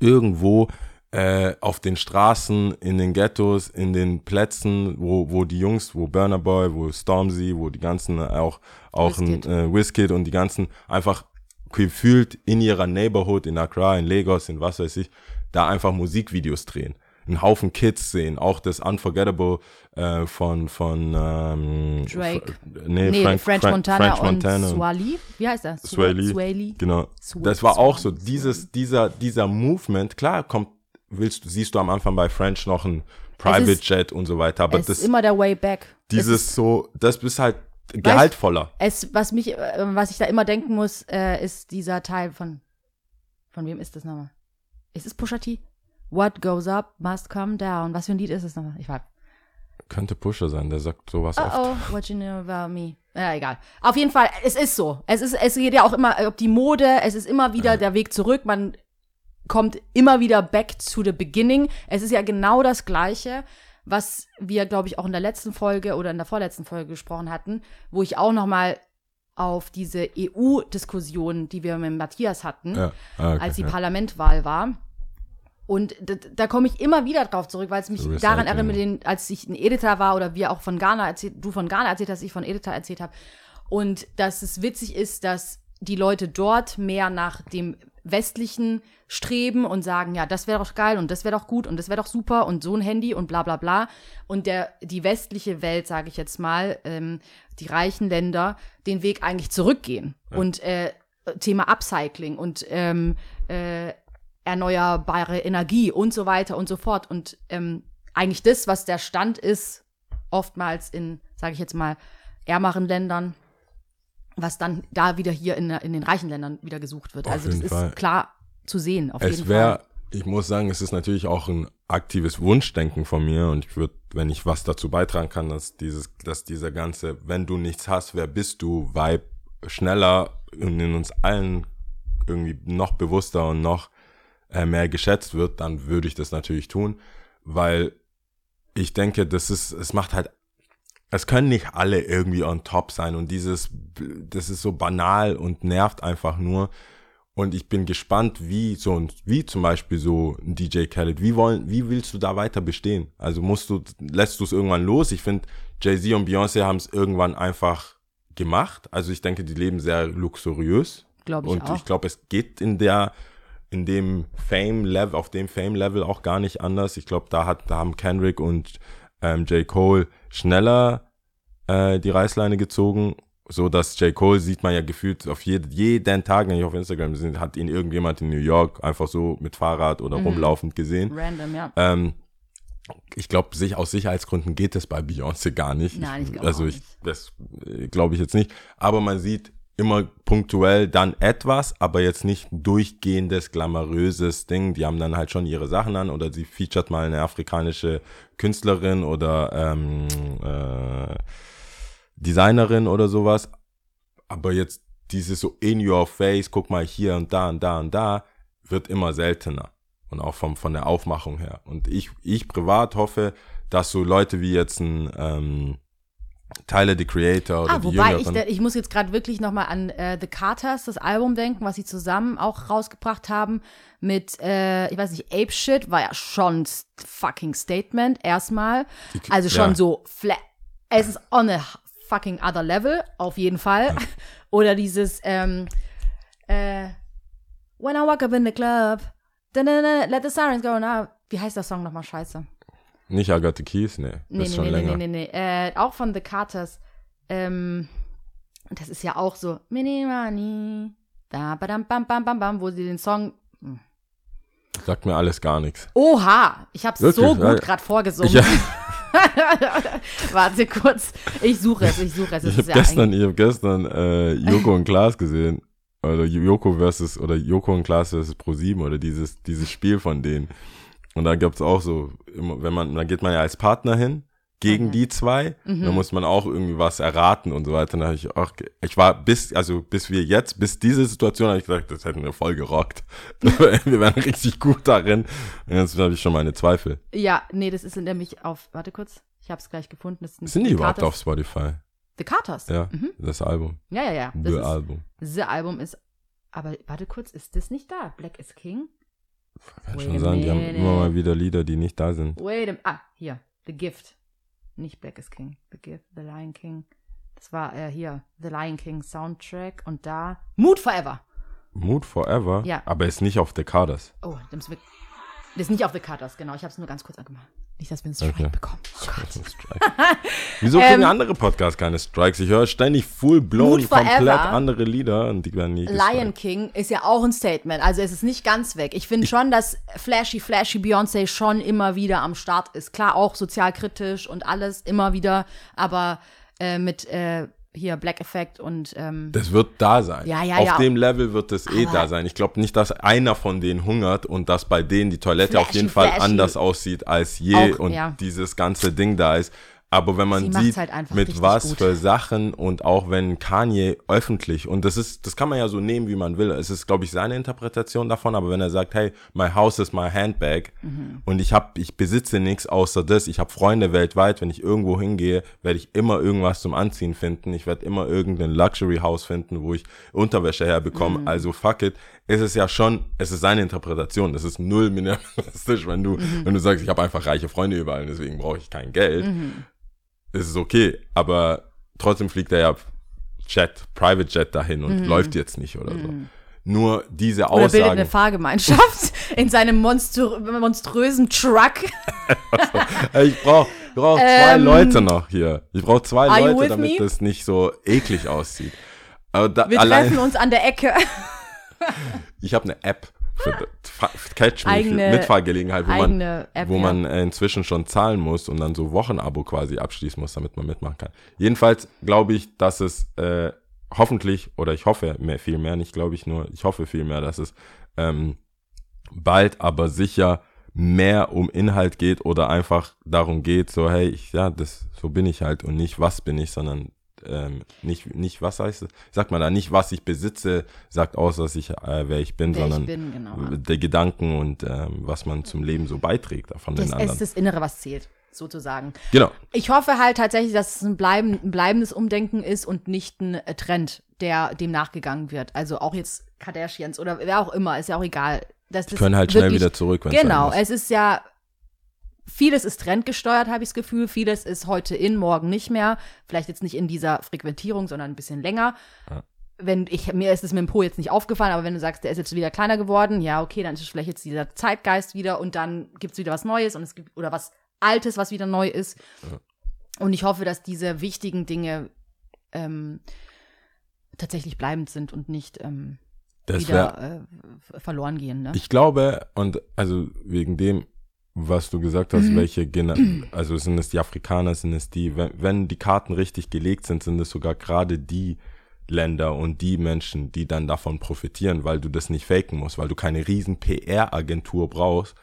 irgendwo äh, auf den Straßen, in den Ghettos, in den Plätzen, wo, wo die Jungs, wo Burner Boy, wo Stormzy, wo die ganzen äh, auch, auch ein Wizkid. äh, Wizkid und die ganzen einfach gefühlt in ihrer Neighborhood, in Accra, in Lagos, in was weiß ich, da einfach Musikvideos drehen. Einen Haufen Kids sehen, auch das Unforgettable äh, von, von ähm, Drake. Nee, Nee, Frank, French Frank- Montana French Montana und Swali. Wie heißt das? Sway Lee. Genau. Sw- Das war auch so, dieses, dieser, dieser Movement, klar kommt, willst du, siehst du am Anfang bei French noch ein Private ist- Jet und so weiter, aber es das, ist immer der Way Back. Es dieses ist- so, das ist halt gehaltvoller. Es, was mich, äh, was ich da immer denken muss, äh, ist dieser Teil von, von wem ist das nochmal? Ist es Pusha T? What goes up must come down. Was für ein Lied ist es nochmal? Ich weiß. Könnte Pusher sein, der sagt sowas Oh oft. oh, what you know about me. Ja, egal. Auf jeden Fall, es ist so. Es ist, es geht ja auch immer, ob die Mode, es ist immer wieder der Weg zurück. Man kommt immer wieder back to the beginning. Es ist ja genau das Gleiche, was wir, glaube ich, auch in der letzten Folge oder in der vorletzten Folge gesprochen hatten, wo ich auch noch mal auf diese EU-Diskussion, die wir mit Matthias hatten, Ja. Ah, okay, als die ja. Parlamentwahl war. Und da, da komme ich immer wieder drauf zurück, weil es mich So daran Recycling. erinnert, den, als ich ein Editor war oder wir auch von Ghana erzählt, du von Ghana erzählt hast, ich von Editor erzählt habe. Und dass es witzig ist, dass die Leute dort mehr nach dem Westlichen streben und sagen, ja, das wäre doch geil und das wäre doch gut und das wäre doch super und so ein Handy und bla bla bla. Und der, die westliche Welt, sage ich jetzt mal, ähm, die reichen Länder, den Weg eigentlich zurückgehen. Und äh, Thema Upcycling und ähm, äh, erneuerbare Energie und so weiter und so fort. Und ähm, eigentlich das, was der Stand ist, oftmals in, sage ich jetzt mal, ärmeren Ländern, was dann da wieder hier in, in den reichen Ländern wieder gesucht wird. Auf also das jeden ist Fall. klar zu sehen, auf Es jeden wäre, Fall. ich muss sagen, es ist natürlich auch ein aktives Wunschdenken von mir und ich würde, wenn ich was dazu beitragen kann, dass dieses, dass dieser ganze, wenn du nichts hast, wer bist du, Vibe schneller und in uns allen irgendwie noch bewusster und noch äh, mehr geschätzt wird, dann würde ich das natürlich tun, weil ich denke, das ist, es macht halt, es können nicht alle irgendwie on top sein und dieses, das ist so banal und nervt einfach nur. Und ich bin gespannt, wie so ein, wie zum Beispiel so ein DJ Khaled, wie wollen, wie willst du da weiter bestehen? Also musst du, lässt du es irgendwann los? Ich finde, Jay-Z und Beyoncé haben es irgendwann einfach gemacht. Also ich denke, die leben sehr luxuriös. Glaube ich und auch. ich glaube, es geht in der, in dem Fame-Level, auf dem Fame-Level auch gar nicht anders. Ich glaube, da hat, da haben Kendrick und ähm, J. Cole schneller äh, die Reißleine gezogen, so dass J. Cole sieht man ja gefühlt auf jed jeden Tag, wenn ich auf Instagram sind, hat ihn irgendjemand in New York einfach so mit Fahrrad Mhm. oder rumlaufend gesehen. Random, ja. Ähm, ich glaube, sich aus Sicherheitsgründen geht es bei Beyoncé gar nicht. Nein, ich glaub Also ich, nicht. das äh, glaube ich jetzt nicht. Aber man sieht immer punktuell dann etwas, aber jetzt nicht durchgehendes, glamouröses Ding. Die haben dann halt schon ihre Sachen an oder sie featuret mal eine afrikanische Künstlerin oder ähm, äh, Designerin oder sowas. Aber jetzt dieses so in your face, guck mal hier und da und da und da, wird immer seltener. Und auch vom, von der Aufmachung her. Und ich, ich privat hoffe, dass so Leute wie jetzt ein, ähm, Tyler, the Creator oder Ah, die wobei ich, Jüngeren. ich muss jetzt gerade wirklich nochmal an äh, The Carters, das Album denken, was sie zusammen auch rausgebracht haben mit, äh, ich weiß nicht, Ape Shit war ja schon fucking Statement erstmal. Also schon ja. so flat. Es ist on a fucking other level, auf jeden Fall. Oder dieses, ähm, äh, When I walk up in the club, da, da, da, let the sirens go now. Wie heißt der Song nochmal? Scheiße. Nicht the Keys, nee. Das Nee, nee, schon nee, länger. nee, nee, nee. Äh, auch von The Carters. Ähm, das ist ja auch so Mini Money. Da, badam, bam, bam, bam, bam, wo sie den Song. Sagt mir alles gar nichts. Oha, ich hab's Wirklich? so gut gerade vorgesungen. Ich, Warte kurz. Ich suche es, ich suche es. Es ich habe ja gestern, ich hab gestern äh, Joko und Klaas gesehen. Oder Joko versus, oder Joko und Klaas versus Pro7 oder dieses, dieses Spiel von denen. Und da gab's auch so, wenn man, dann geht man ja als Partner hin gegen Mhm. die zwei. Mhm. Dann muss man auch irgendwie was erraten und so weiter. Dann hab ich auch, ich war bis, also bis wir jetzt, bis diese Situation habe ich gesagt, das hätten wir voll gerockt. wir wären richtig gut darin. Und jetzt habe ich schon meine Zweifel. Ja, nee, das ist nämlich auf. Warte kurz. Ich hab's gleich gefunden. Das Sind die The überhaupt Carters- auf Spotify? The Carters. Ja, Mhm. das Album. Ja, ja, ja. Das The ist, Album. The Album ist. Aber warte kurz, ist das nicht da? Black is King? Kann Wait schon sein, die haben immer mal wieder Lieder, die nicht da sind. Wait a Ah, hier. The Gift. Nicht Black is King. The Gift, The Lion King. Das war äh, hier. The Lion King Soundtrack. Und da. Mood Forever. Mood Forever, Ja. aber ist nicht auf Decades. Oh, das wir. Das ist nicht auf The Cutters, genau. Ich habe es nur ganz kurz angemacht. Nicht, dass wir einen Strike Okay. bekommen. Oh Gott. Strike. Wieso kriegen Ähm, andere Podcasts keine Strikes? Ich höre ständig full blown Mood Forever. komplett andere Lieder und die werden nie Lion gestrikt. King ist ja auch ein Statement. Also es ist nicht ganz weg. Ich finde schon, dass Flashy, Flashy Beyoncé schon immer wieder am Start ist. Klar, auch sozialkritisch und alles immer wieder, aber äh, mit äh, hier Black Effect und ähm, Das wird da sein. Ja, ja, Auf ja. dem Level wird es eh da sein. Ich glaube nicht, dass einer von denen hungert und dass bei denen die Toilette auf Flashy, jeden Fall flashy. anders aussieht als je Auch, und dieses ganze Ding da ist. Aber wenn man Sie sieht, halt mit was gut. für Sachen und auch wenn Kanye öffentlich, und das ist, das kann man ja so nehmen, wie man will. Es ist, glaube ich, seine Interpretation davon, aber wenn er sagt, hey, my house is my handbag Mhm. und ich hab, ich besitze nichts außer das, ich habe Freunde weltweit, wenn ich irgendwo hingehe, werde ich immer irgendwas zum Anziehen finden. Ich werde immer irgendein Luxury House finden, wo ich Unterwäsche herbekomme. Mhm. Also fuck it. Es ist ja schon, es ist seine Interpretation. Es ist null minimalistisch, wenn du, Mhm. wenn du sagst, ich habe einfach reiche Freunde überall, deswegen brauche ich kein Geld ist es okay, aber trotzdem fliegt er ja Jet, Private Jet dahin und läuft jetzt nicht oder so. Nur diese Mhm. oder bildet eine Aussagen, Fahrgemeinschaft in seinem monstro monströsen Truck. Ich brauche brauch zwei Ähm, Leute noch hier. Ich brauche zwei Leute, damit me? das nicht so eklig aussieht. Da, Wir treffen uns an der Ecke. ich habe eine App für Catch Me, Eigene- Mitfahrgelegenheit, wo man, App. wo ja. man äh, inzwischen schon zahlen muss und dann so Wochenabo quasi abschließen muss, damit man mitmachen kann. Jedenfalls glaube ich, dass es äh, hoffentlich, oder ich hoffe mehr, viel mehr, nicht glaube ich nur, ich hoffe viel mehr, dass es ähm, bald aber sicher mehr um Inhalt geht oder einfach darum geht, so hey, ich, ja, das, so bin ich halt und nicht was bin ich, sondern ähm, nicht, nicht was heißt es, sagt man da, nicht was ich besitze, sagt aus, dass ich, äh, wer ich bin, Wer ich sondern bin, genau. der Gedanken und ähm, was man zum Leben so beiträgt von Das den anderen. ist das Innere, was zählt, sozusagen. genau. Ich hoffe halt tatsächlich, dass es ein, bleiben, ein bleibendes Umdenken ist und nicht ein äh, Trend, der dem nachgegangen wird. Also auch jetzt Kardashians oder wer auch immer, ist ja auch egal. Dass Die das können halt schnell wirklich- wieder zurück, wenn es Genau, es ist ja, vieles ist trendgesteuert, habe ich das Gefühl. Vieles ist heute in, morgen nicht mehr. Vielleicht jetzt nicht in dieser Frequentierung, sondern ein bisschen länger. Ja. Wenn ich, mir ist es mit dem Po jetzt nicht aufgefallen, aber wenn du sagst, der ist jetzt wieder kleiner geworden, ja, okay, dann ist es vielleicht jetzt dieser Zeitgeist wieder und dann gibt es wieder was Neues und es gibt, oder was Altes, was wieder neu ist. Und ich hoffe, dass diese wichtigen Dinge ähm, tatsächlich bleibend sind und nicht ähm, Das wieder äh, verloren gehen. Ne? Ich glaube, und also wegen dem, was du gesagt hast, Mhm. welche, Gena also sind es die Afrikaner, sind es die, wenn, wenn die Karten richtig gelegt sind, sind es sogar gerade die Länder und die Menschen, die dann davon profitieren, weil du das nicht faken musst, weil du keine riesen PR-Agentur brauchst,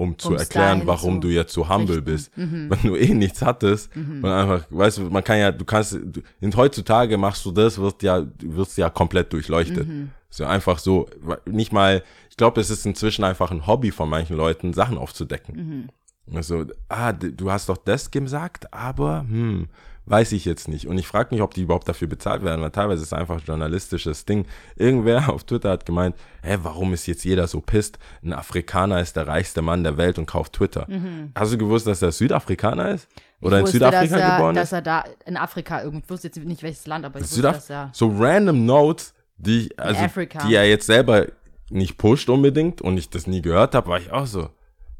um zu erklären, warum zu du jetzt so humble richten. bist. Mhm. Wenn du eh nichts hattest und einfach, weißt du, man kann ja, du kannst, du, heutzutage machst du das, wirst ja, du wirst ja komplett durchleuchtet. Mhm. So einfach so, nicht mal, ich glaube, es ist inzwischen einfach ein Hobby von manchen Leuten, Sachen aufzudecken. Mhm. Also, ah, du hast doch das gesagt, aber, hm, weiß ich jetzt nicht. Und ich frage mich, ob die überhaupt dafür bezahlt werden, weil teilweise ist es einfach journalistisches Ding. Irgendwer auf Twitter hat gemeint, hä, warum ist jetzt jeder so pisst? Ein Afrikaner ist der reichste Mann der Welt und kauft Twitter. Hast du gewusst, dass er Südafrikaner ist? Oder in Mhm. Ich wusste, Südafrika dass er, geboren dass er da in Afrika irgendwo, ich wusste jetzt nicht welches Land, aber ich wusste, Südaf dass er. so random Notes, die, also, die er jetzt selber nicht pusht unbedingt und ich das nie gehört habe, war ich auch so,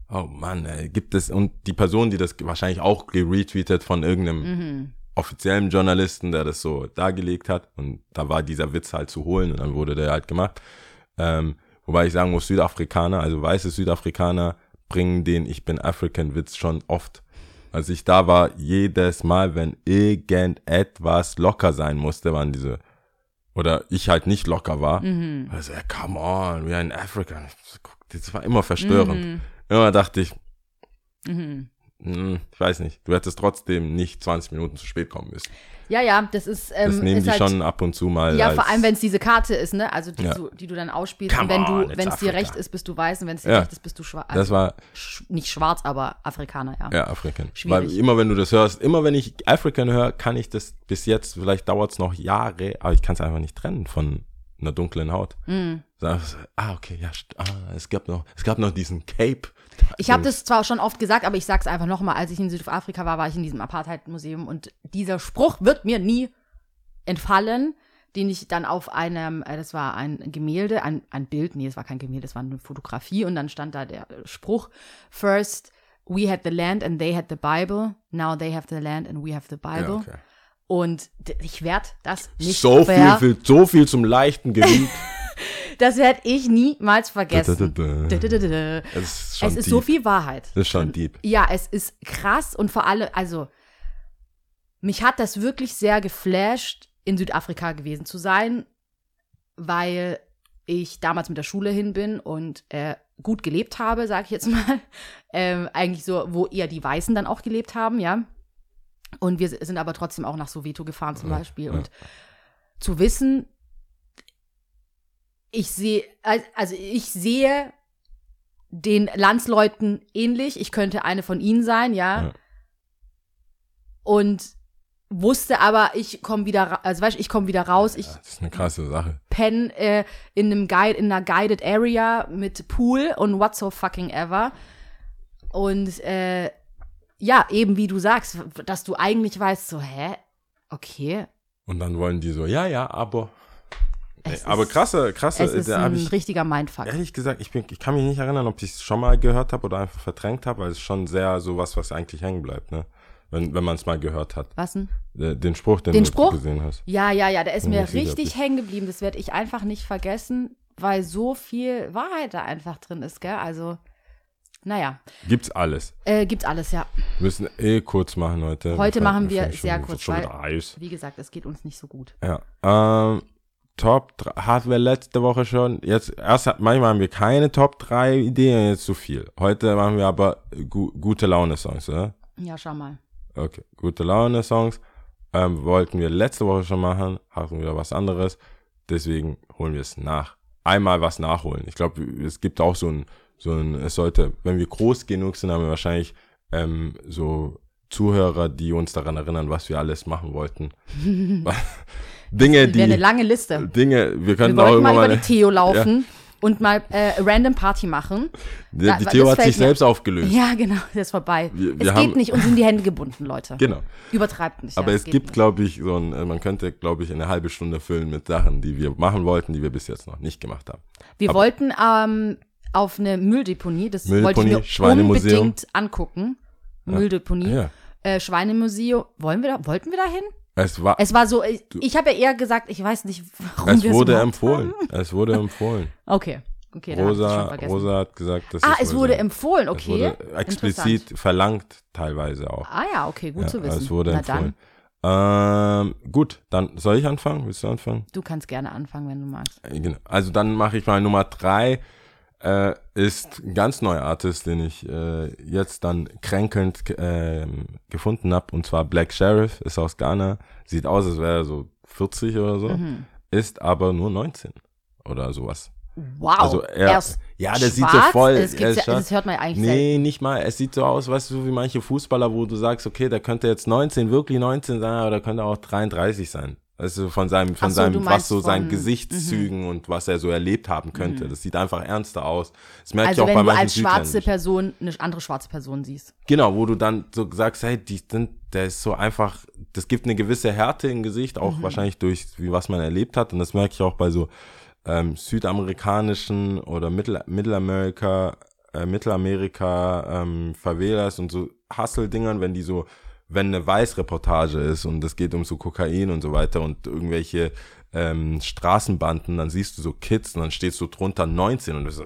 oh Mann, ey, gibt es, und die Person, die das wahrscheinlich auch geretweetet von irgendeinem Mhm. Offiziellen Journalisten, der das so dargelegt hat und da war dieser Witz halt zu holen und dann wurde der halt gemacht. Ähm, wobei ich sagen muss, Südafrikaner, also weiße Südafrikaner bringen den Ich bin African Witz schon oft. Als ich da war, jedes Mal, wenn irgendetwas locker sein musste, waren diese, oder ich halt nicht locker war, also, ja, come on, we are in Africa. Das war immer verstörend. Immer dachte ich, Mhm. Hm, ich weiß nicht, du hättest trotzdem nicht 20 Minuten zu spät kommen müssen. Ja, ja, das ist. Ähm, Das nehmen ist die halt, schon ab und zu mal. Ja, als, vor allem, wenn es diese Karte ist, ne? Also die, Ja. du, die du dann ausspielst. Come und wenn du, es dir recht ist, bist du weiß und wenn es dir Ja. recht ist, bist du schwarz. Das war, sch nicht schwarz, aber Afrikaner, ja. ja, African. Schwierig. Weil immer wenn du das hörst, immer wenn ich African höre, kann ich das bis jetzt, vielleicht dauert es noch Jahre, aber ich kann es einfach nicht trennen von einer dunklen Haut. Sagst, ah, okay, ja, ah, es gab noch, es gab noch diesen Cape. Ich habe das zwar schon oft gesagt, aber ich sag's einfach nochmal. Als ich in Südafrika war, war ich in diesem Apartheid-Museum und dieser Spruch wird mir nie entfallen, den ich dann auf einem, äh, das war ein Gemälde, ein, ein Bild, nee, es war kein Gemälde, es war eine Fotografie und dann stand da der Spruch, first we had the land and they had the Bible, now they have the land and we have the Ja, Bible. okay. Und ich werde das nicht So viel, so viel zum leichten Gewicht. Das werde ich niemals vergessen. Es ist Es ist so viel Wahrheit. Das ist schon deep. Ja, es ist krass und vor allem, also, mich hat das wirklich sehr geflasht, in Südafrika gewesen zu sein, weil ich damals mit der Schule hin bin und äh, gut gelebt habe, sag ich jetzt mal. Ähm, eigentlich so, wo eher die Weißen dann auch gelebt haben, ja. Und wir sind aber trotzdem auch nach Soweto gefahren zum Ja, Beispiel. ja. Und zu wissen, ich sehe, al- also ich sehe den Landsleuten ähnlich. Ich könnte eine von ihnen sein, ja. Ja. Und wusste aber, ich komme wieder, also weißt, du, ich komme wieder raus. Ich Ja, das ist eine krasse Sache. penne äh, in einem Guide, in einer guided Area mit Pool und what so fucking ever. Und äh, ja, eben wie du sagst, dass du eigentlich weißt, so, hä? Okay. Und dann wollen die so, ja, ja, aber. Es aber ist- krasse, krasse, Es ist da ein ich, richtiger Mindfuck. ehrlich gesagt, ich, bin, ich kann mich nicht erinnern, ob ich es schon mal gehört habe oder einfach verdrängt habe, weil es ist schon sehr sowas, was eigentlich hängen bleibt, ne? Wenn, wenn man es mal gehört hat. Was denn? Äh, Den Spruch, den, Den du Spruch? gesehen hast. Ja, ja, ja, der ist mir richtig hängen geblieben. Das werde ich einfach nicht vergessen, weil so viel Wahrheit da einfach drin ist, gell? Also, naja, Gibt's alles. äh, gibt's alles, ja. Wir müssen eh kurz machen heute. Heute Wir machen wir sehr kurz, Schon weil- Eis. Wie gesagt, es geht uns nicht so gut. Ja. Ähm, Top 3, hatten wir letzte Woche schon. Jetzt, erst manchmal haben wir keine Top 3 Ideen, jetzt zu viel. Heute machen wir aber gu gute Laune-Songs, oder? Ja, schau mal. Okay, gute Laune-Songs. Ähm, wollten wir letzte Woche schon machen, hatten wir was anderes. Deswegen holen wir es nach. Einmal was nachholen. Ich glaube, es gibt auch so ein, so ein, es sollte, wenn wir groß genug sind, haben wir wahrscheinlich ähm, so Zuhörer, die uns daran erinnern, was wir alles machen wollten. Dinge, wäre eine die, lange Liste. Dinge, wir Wir könnten auch mal über die Theo laufen und mal äh, random Party machen. Die, Ja, die Theo hat sich selbst aufgelöst. Ja, genau, das ist vorbei. Wir- es wir geht haben- nicht, uns sind die Hände gebunden, Leute. Genau. Übertreibt nicht. Aber ja, es geht gibt, glaube ich, so ein, äh, man könnte, glaube ich, eine halbe Stunde füllen mit Sachen, die wir machen wollten, die wir bis jetzt noch nicht gemacht haben. Wir aber- wollten ähm, auf eine Mülldeponie, das Mülldeponie, wollte ich mir unbedingt angucken. Mülldeponie, Ja. äh, Schweinemuseum. Wollen wir da, wollten wir da hin? Es war, Es war so, ich, ich habe ja eher gesagt, ich weiß nicht, warum es wir wurde überhaupt empfohlen. Haben. Es wurde empfohlen. Okay, okay, Rosa, vergessen. Rosa hat gesagt, das ah, es wohl wurde empfohlen, Es okay. wurde explizit verlangt, teilweise auch. Ah ja, okay, gut ja, zu wissen. Es wurde Na empfohlen. dann, Ähm, gut, dann soll ich anfangen? Willst du anfangen? du kannst gerne anfangen, wenn du magst. Äh, Genau. Also dann mache ich mal Nummer drei. Äh, ist ein ganz neuer Artist, den ich äh, jetzt dann kränkelnd ähm, gefunden habe. Und zwar Black Sheriff, ist aus Ghana. Sieht aus, als wäre er so 40 oder so. Mhm. Ist aber nur 19 oder sowas. Wow, Also er, erst Ja, der schwarz? sieht so voll. Das, er ja, das hört man eigentlich Nee, nicht mal. Es sieht so aus, weißt du, wie manche Fußballer, wo du sagst, okay, der könnte jetzt 19, wirklich 19 sein, aber der könnte auch 33 sein. Also von seinem, von so, seinem, was so seinen von- Gesichtszügen und was er so erlebt haben könnte. Das sieht einfach ernster aus. Das merke Also ich auch wenn bei du manchen als schwarze. Person eine andere schwarze Person siehst. Genau, wo du dann so sagst, hey, die sind, der ist so einfach, das gibt eine gewisse Härte im Gesicht, auch Mhm. wahrscheinlich durch, wie was man erlebt hat. Und das merke ich auch bei so ähm, südamerikanischen oder Mittel, Mittelamerika, äh, Mittelamerika ähm, Favelas und so Hustle-Dingern, wenn die so, wenn eine Weißreportage ist und es geht um so Kokain und so weiter und irgendwelche ähm, Straßenbanden, dann siehst du so Kids und dann steht so drunter 19 und du so,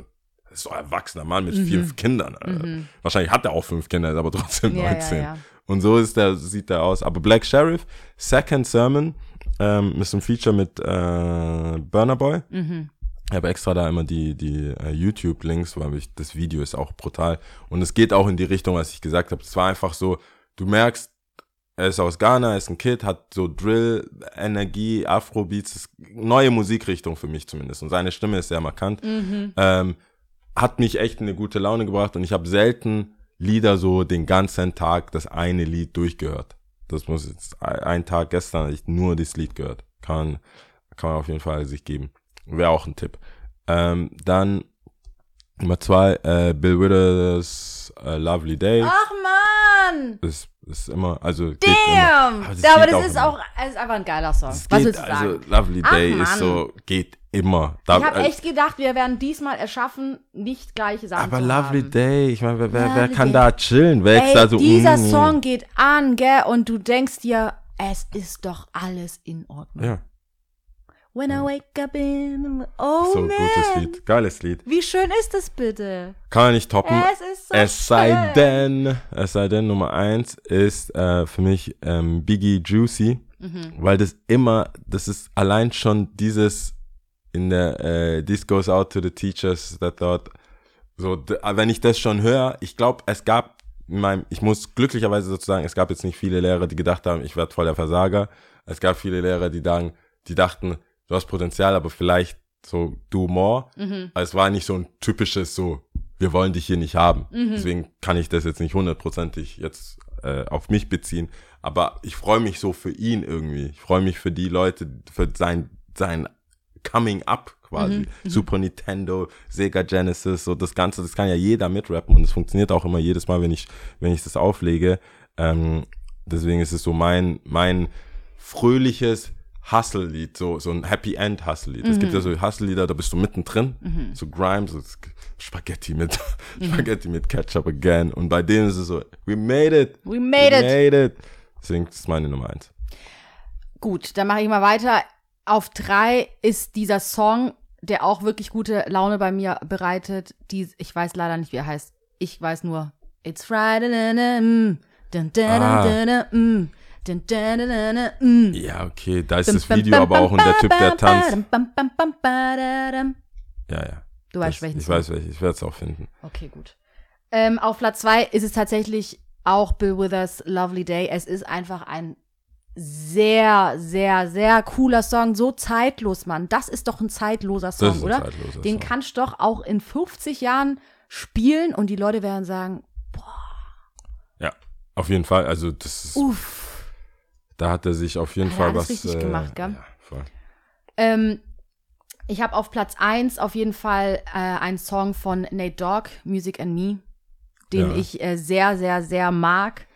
das ist doch ein erwachsener Mann mit fünf Kindern. Alter. Wahrscheinlich hat er auch fünf Kinder, ist aber trotzdem Mhm. Ja, ja, 19. ja. Und so ist der, sieht der aus. Aber Black Sheriff, Second Sermon, ähm, ist ein Feature mit äh, Burner Boy. Mhm. Ich habe extra da immer die, die äh, YouTube-Links, weil ich, das Video ist auch brutal. Und es geht auch in die Richtung, was ich gesagt habe. Es war einfach so, du merkst, er ist aus Ghana, ist ein Kid, hat so Drill, Energie, Afrobeats, neue Musikrichtung für mich zumindest. Und seine Stimme ist sehr markant. Ähm, hat mich echt in eine gute Laune gebracht und ich habe selten Lieder so den ganzen Tag das eine Lied durchgehört. Das muss jetzt ein Tag gestern ich nur das Lied gehört. Kann, kann man auf jeden Fall sich geben. Wäre auch ein Tipp. Ähm, dann Nummer zwei, äh, Bill Withers äh, Lovely Day. Ach man! Ist, ist immer, also Damn! immer. Aber das geht ist immer. auch es ist einfach ein geiler Song. Es Was geht, willst du sagen? also Lovely Ach, Day Mann. ist so, geht immer. Da, ich habe äh, echt gedacht, wir werden diesmal erschaffen, nicht gleiche Sachen aber Lovely haben. Day, ich meine, wer, wer, wer kann Day. da chillen? Wer ist Ey, da so, dieser mm, Song geht an, gell? Und du denkst dir, es ist doch alles in Ordnung. Ja, When I wake up in the Oh so man. gutes Lied. Geiles Lied. Wie schön ist das bitte? Kann man nicht toppen. Es ist so Es sei schön. denn, es sei denn, Nummer eins ist äh, für mich ähm, Biggie Juicy, Mhm. weil das immer, das ist allein schon dieses in der äh, This goes out to the teachers that thought, so, äh, wenn ich das schon höre, ich glaube, es gab in meinem, ich muss glücklicherweise sozusagen, es gab jetzt nicht viele Lehrer, die gedacht haben, ich werde voll der Versager. Es gab viele Lehrer, die sagen, die dachten, du hast Potenzial, aber vielleicht so do more. Mhm. Also es war nicht so ein typisches so, wir wollen dich hier nicht haben. Deswegen kann ich das jetzt nicht hundertprozentig jetzt äh, auf mich beziehen. Aber ich freue mich so für ihn irgendwie. Ich freue mich für die Leute, für sein, sein Coming Up quasi. Super Nintendo, Sega Genesis, so das Ganze, das kann ja jeder mitrappen und es funktioniert auch immer jedes Mal, wenn ich, wenn ich das auflege. Ähm, deswegen ist es so mein, mein fröhliches Hustle-Lied, so, so ein Happy End Hustle-Lied. Es gibt ja so Hustle-Lieder, da bist du mittendrin, so Grimes, so Spaghetti mit, Spaghetti mit Ketchup again. Und bei denen ist es so, we made it. We made it. made it. Deswegen ist meine Nummer eins. Gut, dann mache ich mal weiter. Auf drei ist dieser Song, der auch wirklich gute Laune bei mir bereitet. Die, ich weiß leider nicht, wie er heißt. Ich weiß nur, It's Friday, mm, dun, dun, Ah. dun, dun, dun, mm. Ja, okay, da ist das Video aber auch und der Typ, der tanzt. Ja, ja. Du weißt welchen Ich weiß welchen, ich werde es auch finden. Okay, gut. Ähm, auf Platz zwei ist es tatsächlich auch Bill Withers Lovely Day. Es ist einfach ein sehr, sehr, sehr cooler Song. So zeitlos, Mann. Das ist doch ein zeitloser Song, Das ist ein oder? zeitloser Den Song. kannst du doch auch in 50 Jahren spielen und die Leute werden sagen, Ja, auf jeden Fall. Also das ist, uff. Da hat er sich auf jeden Hat er Fall alles was. richtig äh, gemacht, gell? Ja, voll. Ähm, ich habe auf Platz 1 auf jeden Fall äh, einen Song von Nate Dogg, Music and Me, den Ja. ich äh, sehr, sehr, sehr mag.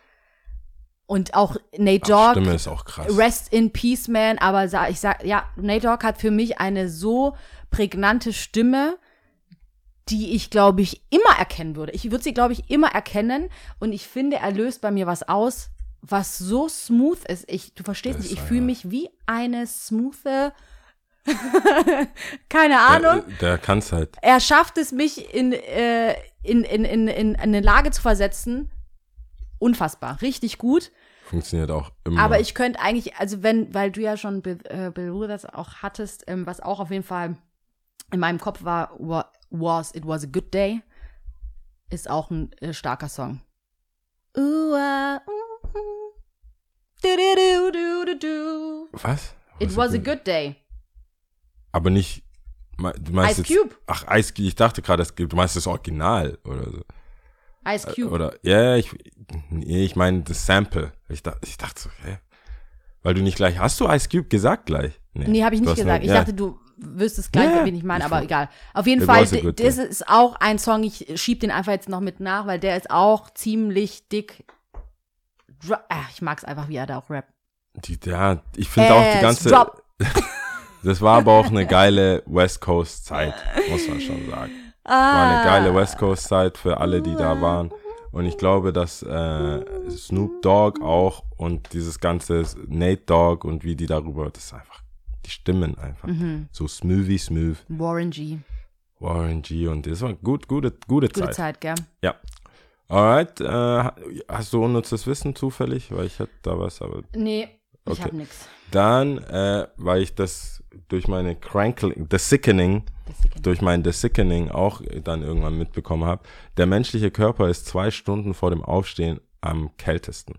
Und auch Nate Dogg, Stimme ist auch krass. Rest in Peace Man, aber ich sag, ja, Nate Dogg hat für mich eine so prägnante Stimme, die ich, glaube ich, immer erkennen würde. Ich würde sie, glaube ich, immer erkennen und ich finde, er löst bei mir was aus, was so smooth ist. Ich, du verstehst Das nicht, ich fühle mich wie eine smoothe, keine Ahnung. Der, der kann's halt. Er schafft es, mich in, äh, in, in, in, in eine Lage zu versetzen. Unfassbar, richtig gut. Funktioniert auch immer. Aber ich könnte eigentlich, also wenn, weil du ja schon Bill, äh, Bill Withers auch hattest, ähm, was auch auf jeden Fall in meinem Kopf war, wa- was It Was a Good Day, ist auch ein äh, starker Song. Ooh, ah, mm, Was? It was a good day. Aber nicht Du meinst Ice jetzt, Cube. Ach, Ice Cube. Ich dachte gerade, es gibt- du meinst das Original oder so. Ice Cube. Oder, ja, ich, nee, ich meine das Sample. Ich, dachte, ich dachte so, hä? Weil du nicht gleich, hast du Ice Cube gesagt gleich? Nee, habe ich nicht gesagt. nur- Ich ja. dachte, du wüsstest gleich, Ja, wen ich meine, aber egal. Auf jeden Fall, das ist auch ein Song, ich schieb den einfach jetzt noch mit nach, weil der ist auch ziemlich dick. Dro- Ah, ich mag es einfach, wie er da auch rappt. Die, ja, ich finde auch die ganze. drop. Das war aber auch eine geile West Coast Zeit, muss man schon sagen. War eine geile West Coast Zeit für alle, die da waren. Und ich glaube, dass äh, Snoop Dogg auch und dieses ganze Nate Dogg und wie die darüber, das ist einfach, die Stimmen einfach. Mhm. So smoothy smooth. Warren G. Warren G und das war gut, gute, gute, Gute Zeit. Zeit, gell? Ja. Alright, äh, hast du unnützes Wissen zufällig? Weil ich hätte da was, aber Nee, ich Okay. hab nix. dann, äh, weil ich das durch meine Crankling, The Sickening, Das ist durch mein The Sickening auch dann irgendwann mitbekommen habe, der menschliche Körper ist zwei Stunden vor dem Aufstehen am kältesten.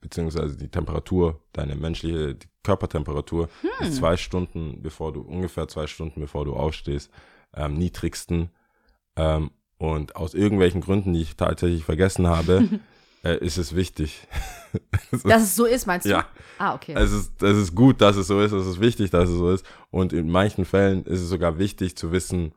Beziehungsweise die Temperatur, deine menschliche die Körpertemperatur ist zwei Stunden, bevor du, ungefähr zwei Stunden bevor du aufstehst, am niedrigsten. Ähm, und aus irgendwelchen Gründen, die ich tatsächlich vergessen habe, äh, ist es wichtig. Dass es so ist, meinst du? Ja. Ah, okay. Es ist, es ist gut, dass es so ist, es ist wichtig, dass es so ist. Und in manchen Fällen ist es sogar wichtig zu wissen,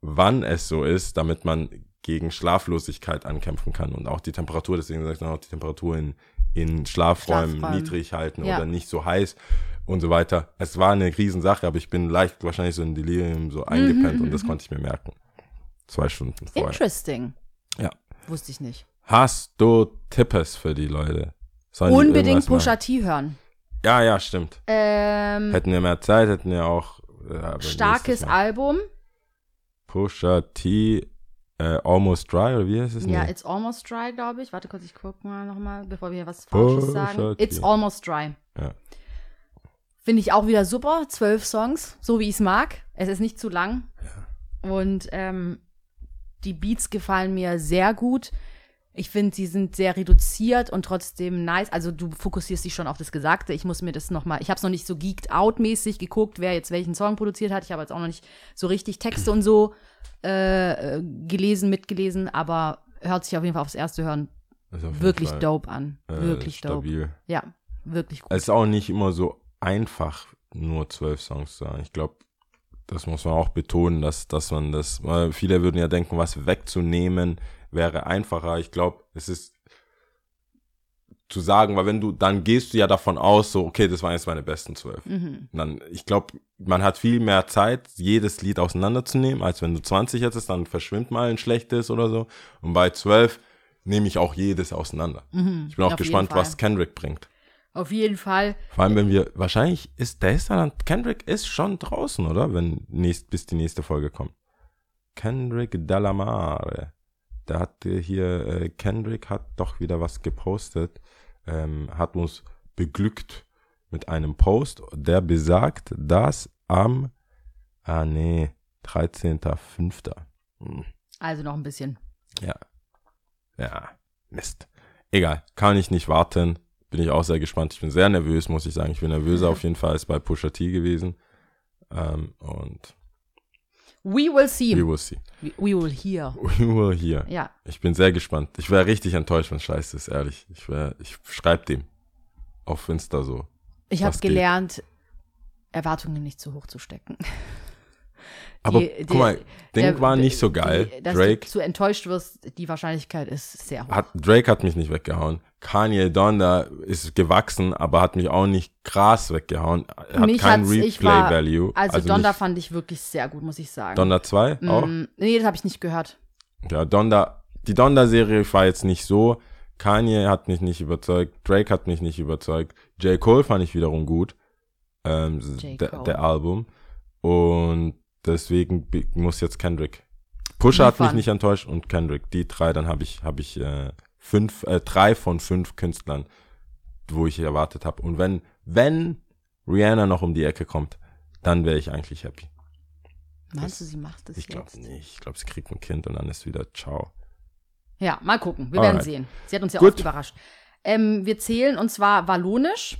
wann es so ist, damit man gegen Schlaflosigkeit ankämpfen kann und auch die Temperatur, deswegen sage ich auch die Temperatur in, in Schlafräumen, Schlafräumen. niedrig halten Ja. oder nicht so heiß und so weiter. Es war eine Riesensache, aber ich bin leicht wahrscheinlich so in Delirium so eingepennt und das konnte ich mir merken. Zwei Stunden vorher. Interesting. Ja. Wusste ich nicht. Hast du Tippes für die Leute? Sollen Unbedingt? Pusha T hören. Ja, ja, stimmt. Ähm, Hätten wir mehr Zeit, hätten wir auch äh, aber starkes. Album. Pusha T äh, Almost Dry oder wie heißt es? Ja, Nee. It's Almost Dry, glaube ich. Warte kurz, ich guck mal nochmal, bevor wir hier was Falsches Pusha sagen. T. It's Almost Dry. Ja. Finde ich auch wieder super. Zwölf Songs, so wie ich es mag. Es ist nicht zu lang. Und ähm, die Beats gefallen mir sehr gut. Ich finde, sie sind sehr reduziert und trotzdem nice. Also du fokussierst dich schon auf das Gesagte. Ich muss mir das noch mal, ich habe es noch nicht so geeked out mäßig geguckt, wer jetzt welchen Song produziert hat. Ich habe jetzt auch noch nicht so richtig Texte und so äh, äh, gelesen, mitgelesen, aber hört sich auf jeden Fall aufs erste Hören wirklich Fall, dope an. äh, wirklich dope. stabil. Ja, wirklich gut. Es ist auch nicht immer so einfach, nur zwölf Songs zu sagen. Ich glaube, das muss man auch betonen, dass, dass man das, weil viele würden ja denken, was wegzunehmen wäre einfacher. Ich glaube, es ist zu sagen, weil wenn du, dann gehst du ja davon aus, so, okay, das waren jetzt meine besten zwölf. Mhm. Dann, ich glaube, man hat viel mehr Zeit, jedes Lied auseinanderzunehmen, als wenn du 20 hättest, dann verschwimmt mal ein schlechtes oder so. Und bei 12 nehme ich auch jedes auseinander. Ich bin auch Mhm. Gespannt, was Kendrick bringt. Auf jeden Fall. Vor allem, wenn wir, wahrscheinlich ist, der ist dann, Kendrick ist schon draußen, oder? Wenn nächst, bis die nächste Folge kommt. Kendrick Dalamare. Der hatte hier, äh, Kendrick hat doch wieder was gepostet, ähm, hat uns beglückt mit einem Post, der besagt, dass am, ah nee, 13.05. Hm. Also noch ein bisschen. Ja. Ja, Mist. Egal, kann ich nicht warten. Bin ich auch sehr gespannt. Ich bin sehr nervös, muss ich sagen. Ich bin nervöser auf jeden Fall als bei Pusha T gewesen. Ähm, und We will see. we will see. We, we will hear. We will hear. Ja. Ich bin sehr gespannt. Ich wäre richtig enttäuscht, wenn Scheiße ist, ehrlich. Ich wär, ich schreib dem auf Insta so. Ich habe geht? gelernt, Erwartungen nicht zu hoch zu stecken. Aber Die- guck die- mal, Ding der- war nicht so die- geil. dass Drake du zu enttäuscht wirst, die Wahrscheinlichkeit ist sehr hoch. hat, Drake hat mich nicht weggehauen. Kanye Donda ist gewachsen, aber hat mich auch nicht krass weggehauen. Hat Mich kein Replay-Value. Also, Donda nicht, fand ich wirklich sehr gut, muss ich sagen. Donda 2 auch. Mm, nee, das habe ich nicht gehört. Ja, Donda, die Donda-Serie war jetzt nicht so. Kanye hat mich nicht überzeugt. Drake hat mich nicht überzeugt. J. Cole fand ich wiederum gut. Ähm, J. der, Cole. der Album. Und deswegen muss jetzt Kendrick. Pusha hat mich nicht enttäuscht und Kendrick. Die drei, dann habe ich, habe ich äh, fünf, äh, drei von fünf Künstlern, wo ich erwartet habe. Und wenn, wenn Rihanna noch um die Ecke kommt, dann wäre ich eigentlich happy. Meinst du, sie macht das Ich glaube jetzt? nicht. Ich glaube, sie kriegt ein Kind und dann ist wieder ciao. Ja, mal gucken. Wir Alright. werden sehen. Sie hat uns ja Gut. oft überrascht. Ähm, wir zählen und zwar Wallonisch.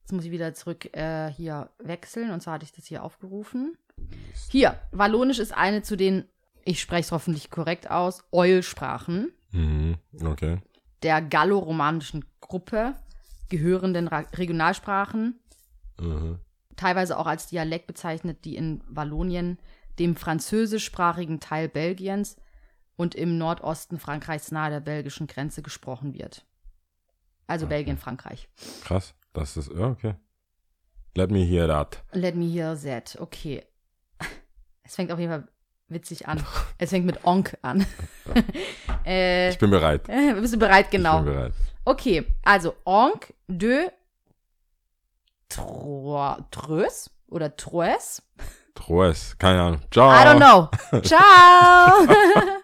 Jetzt muss ich wieder zurück äh, hier wechseln. Und zwar hatte ich das hier aufgerufen. Hier, Wallonisch ist eine zu den, ich spreche es hoffentlich korrekt aus, Eul-Sprachen Mhm. Okay. der galloromanischen Gruppe gehörenden Ra Regionalsprachen, Mhm. teilweise auch als Dialekt bezeichnet, die in Wallonien, dem französischsprachigen Teil Belgiens und im Nordosten Frankreichs nahe der belgischen Grenze gesprochen wird. Also Belgien, Frankreich. Krass. Das ist, okay. Let me hear that. Let me hear that. Okay. Es fängt auf jeden Fall witzig an. Es fängt mit Onk an. äh, Ich bin bereit. bist du bereit? Ich Genau. bin bereit. Okay, also Onk de Tro- Treus oder Troes? Troes. Keine Ahnung. Ciao. I don't know. Ciao.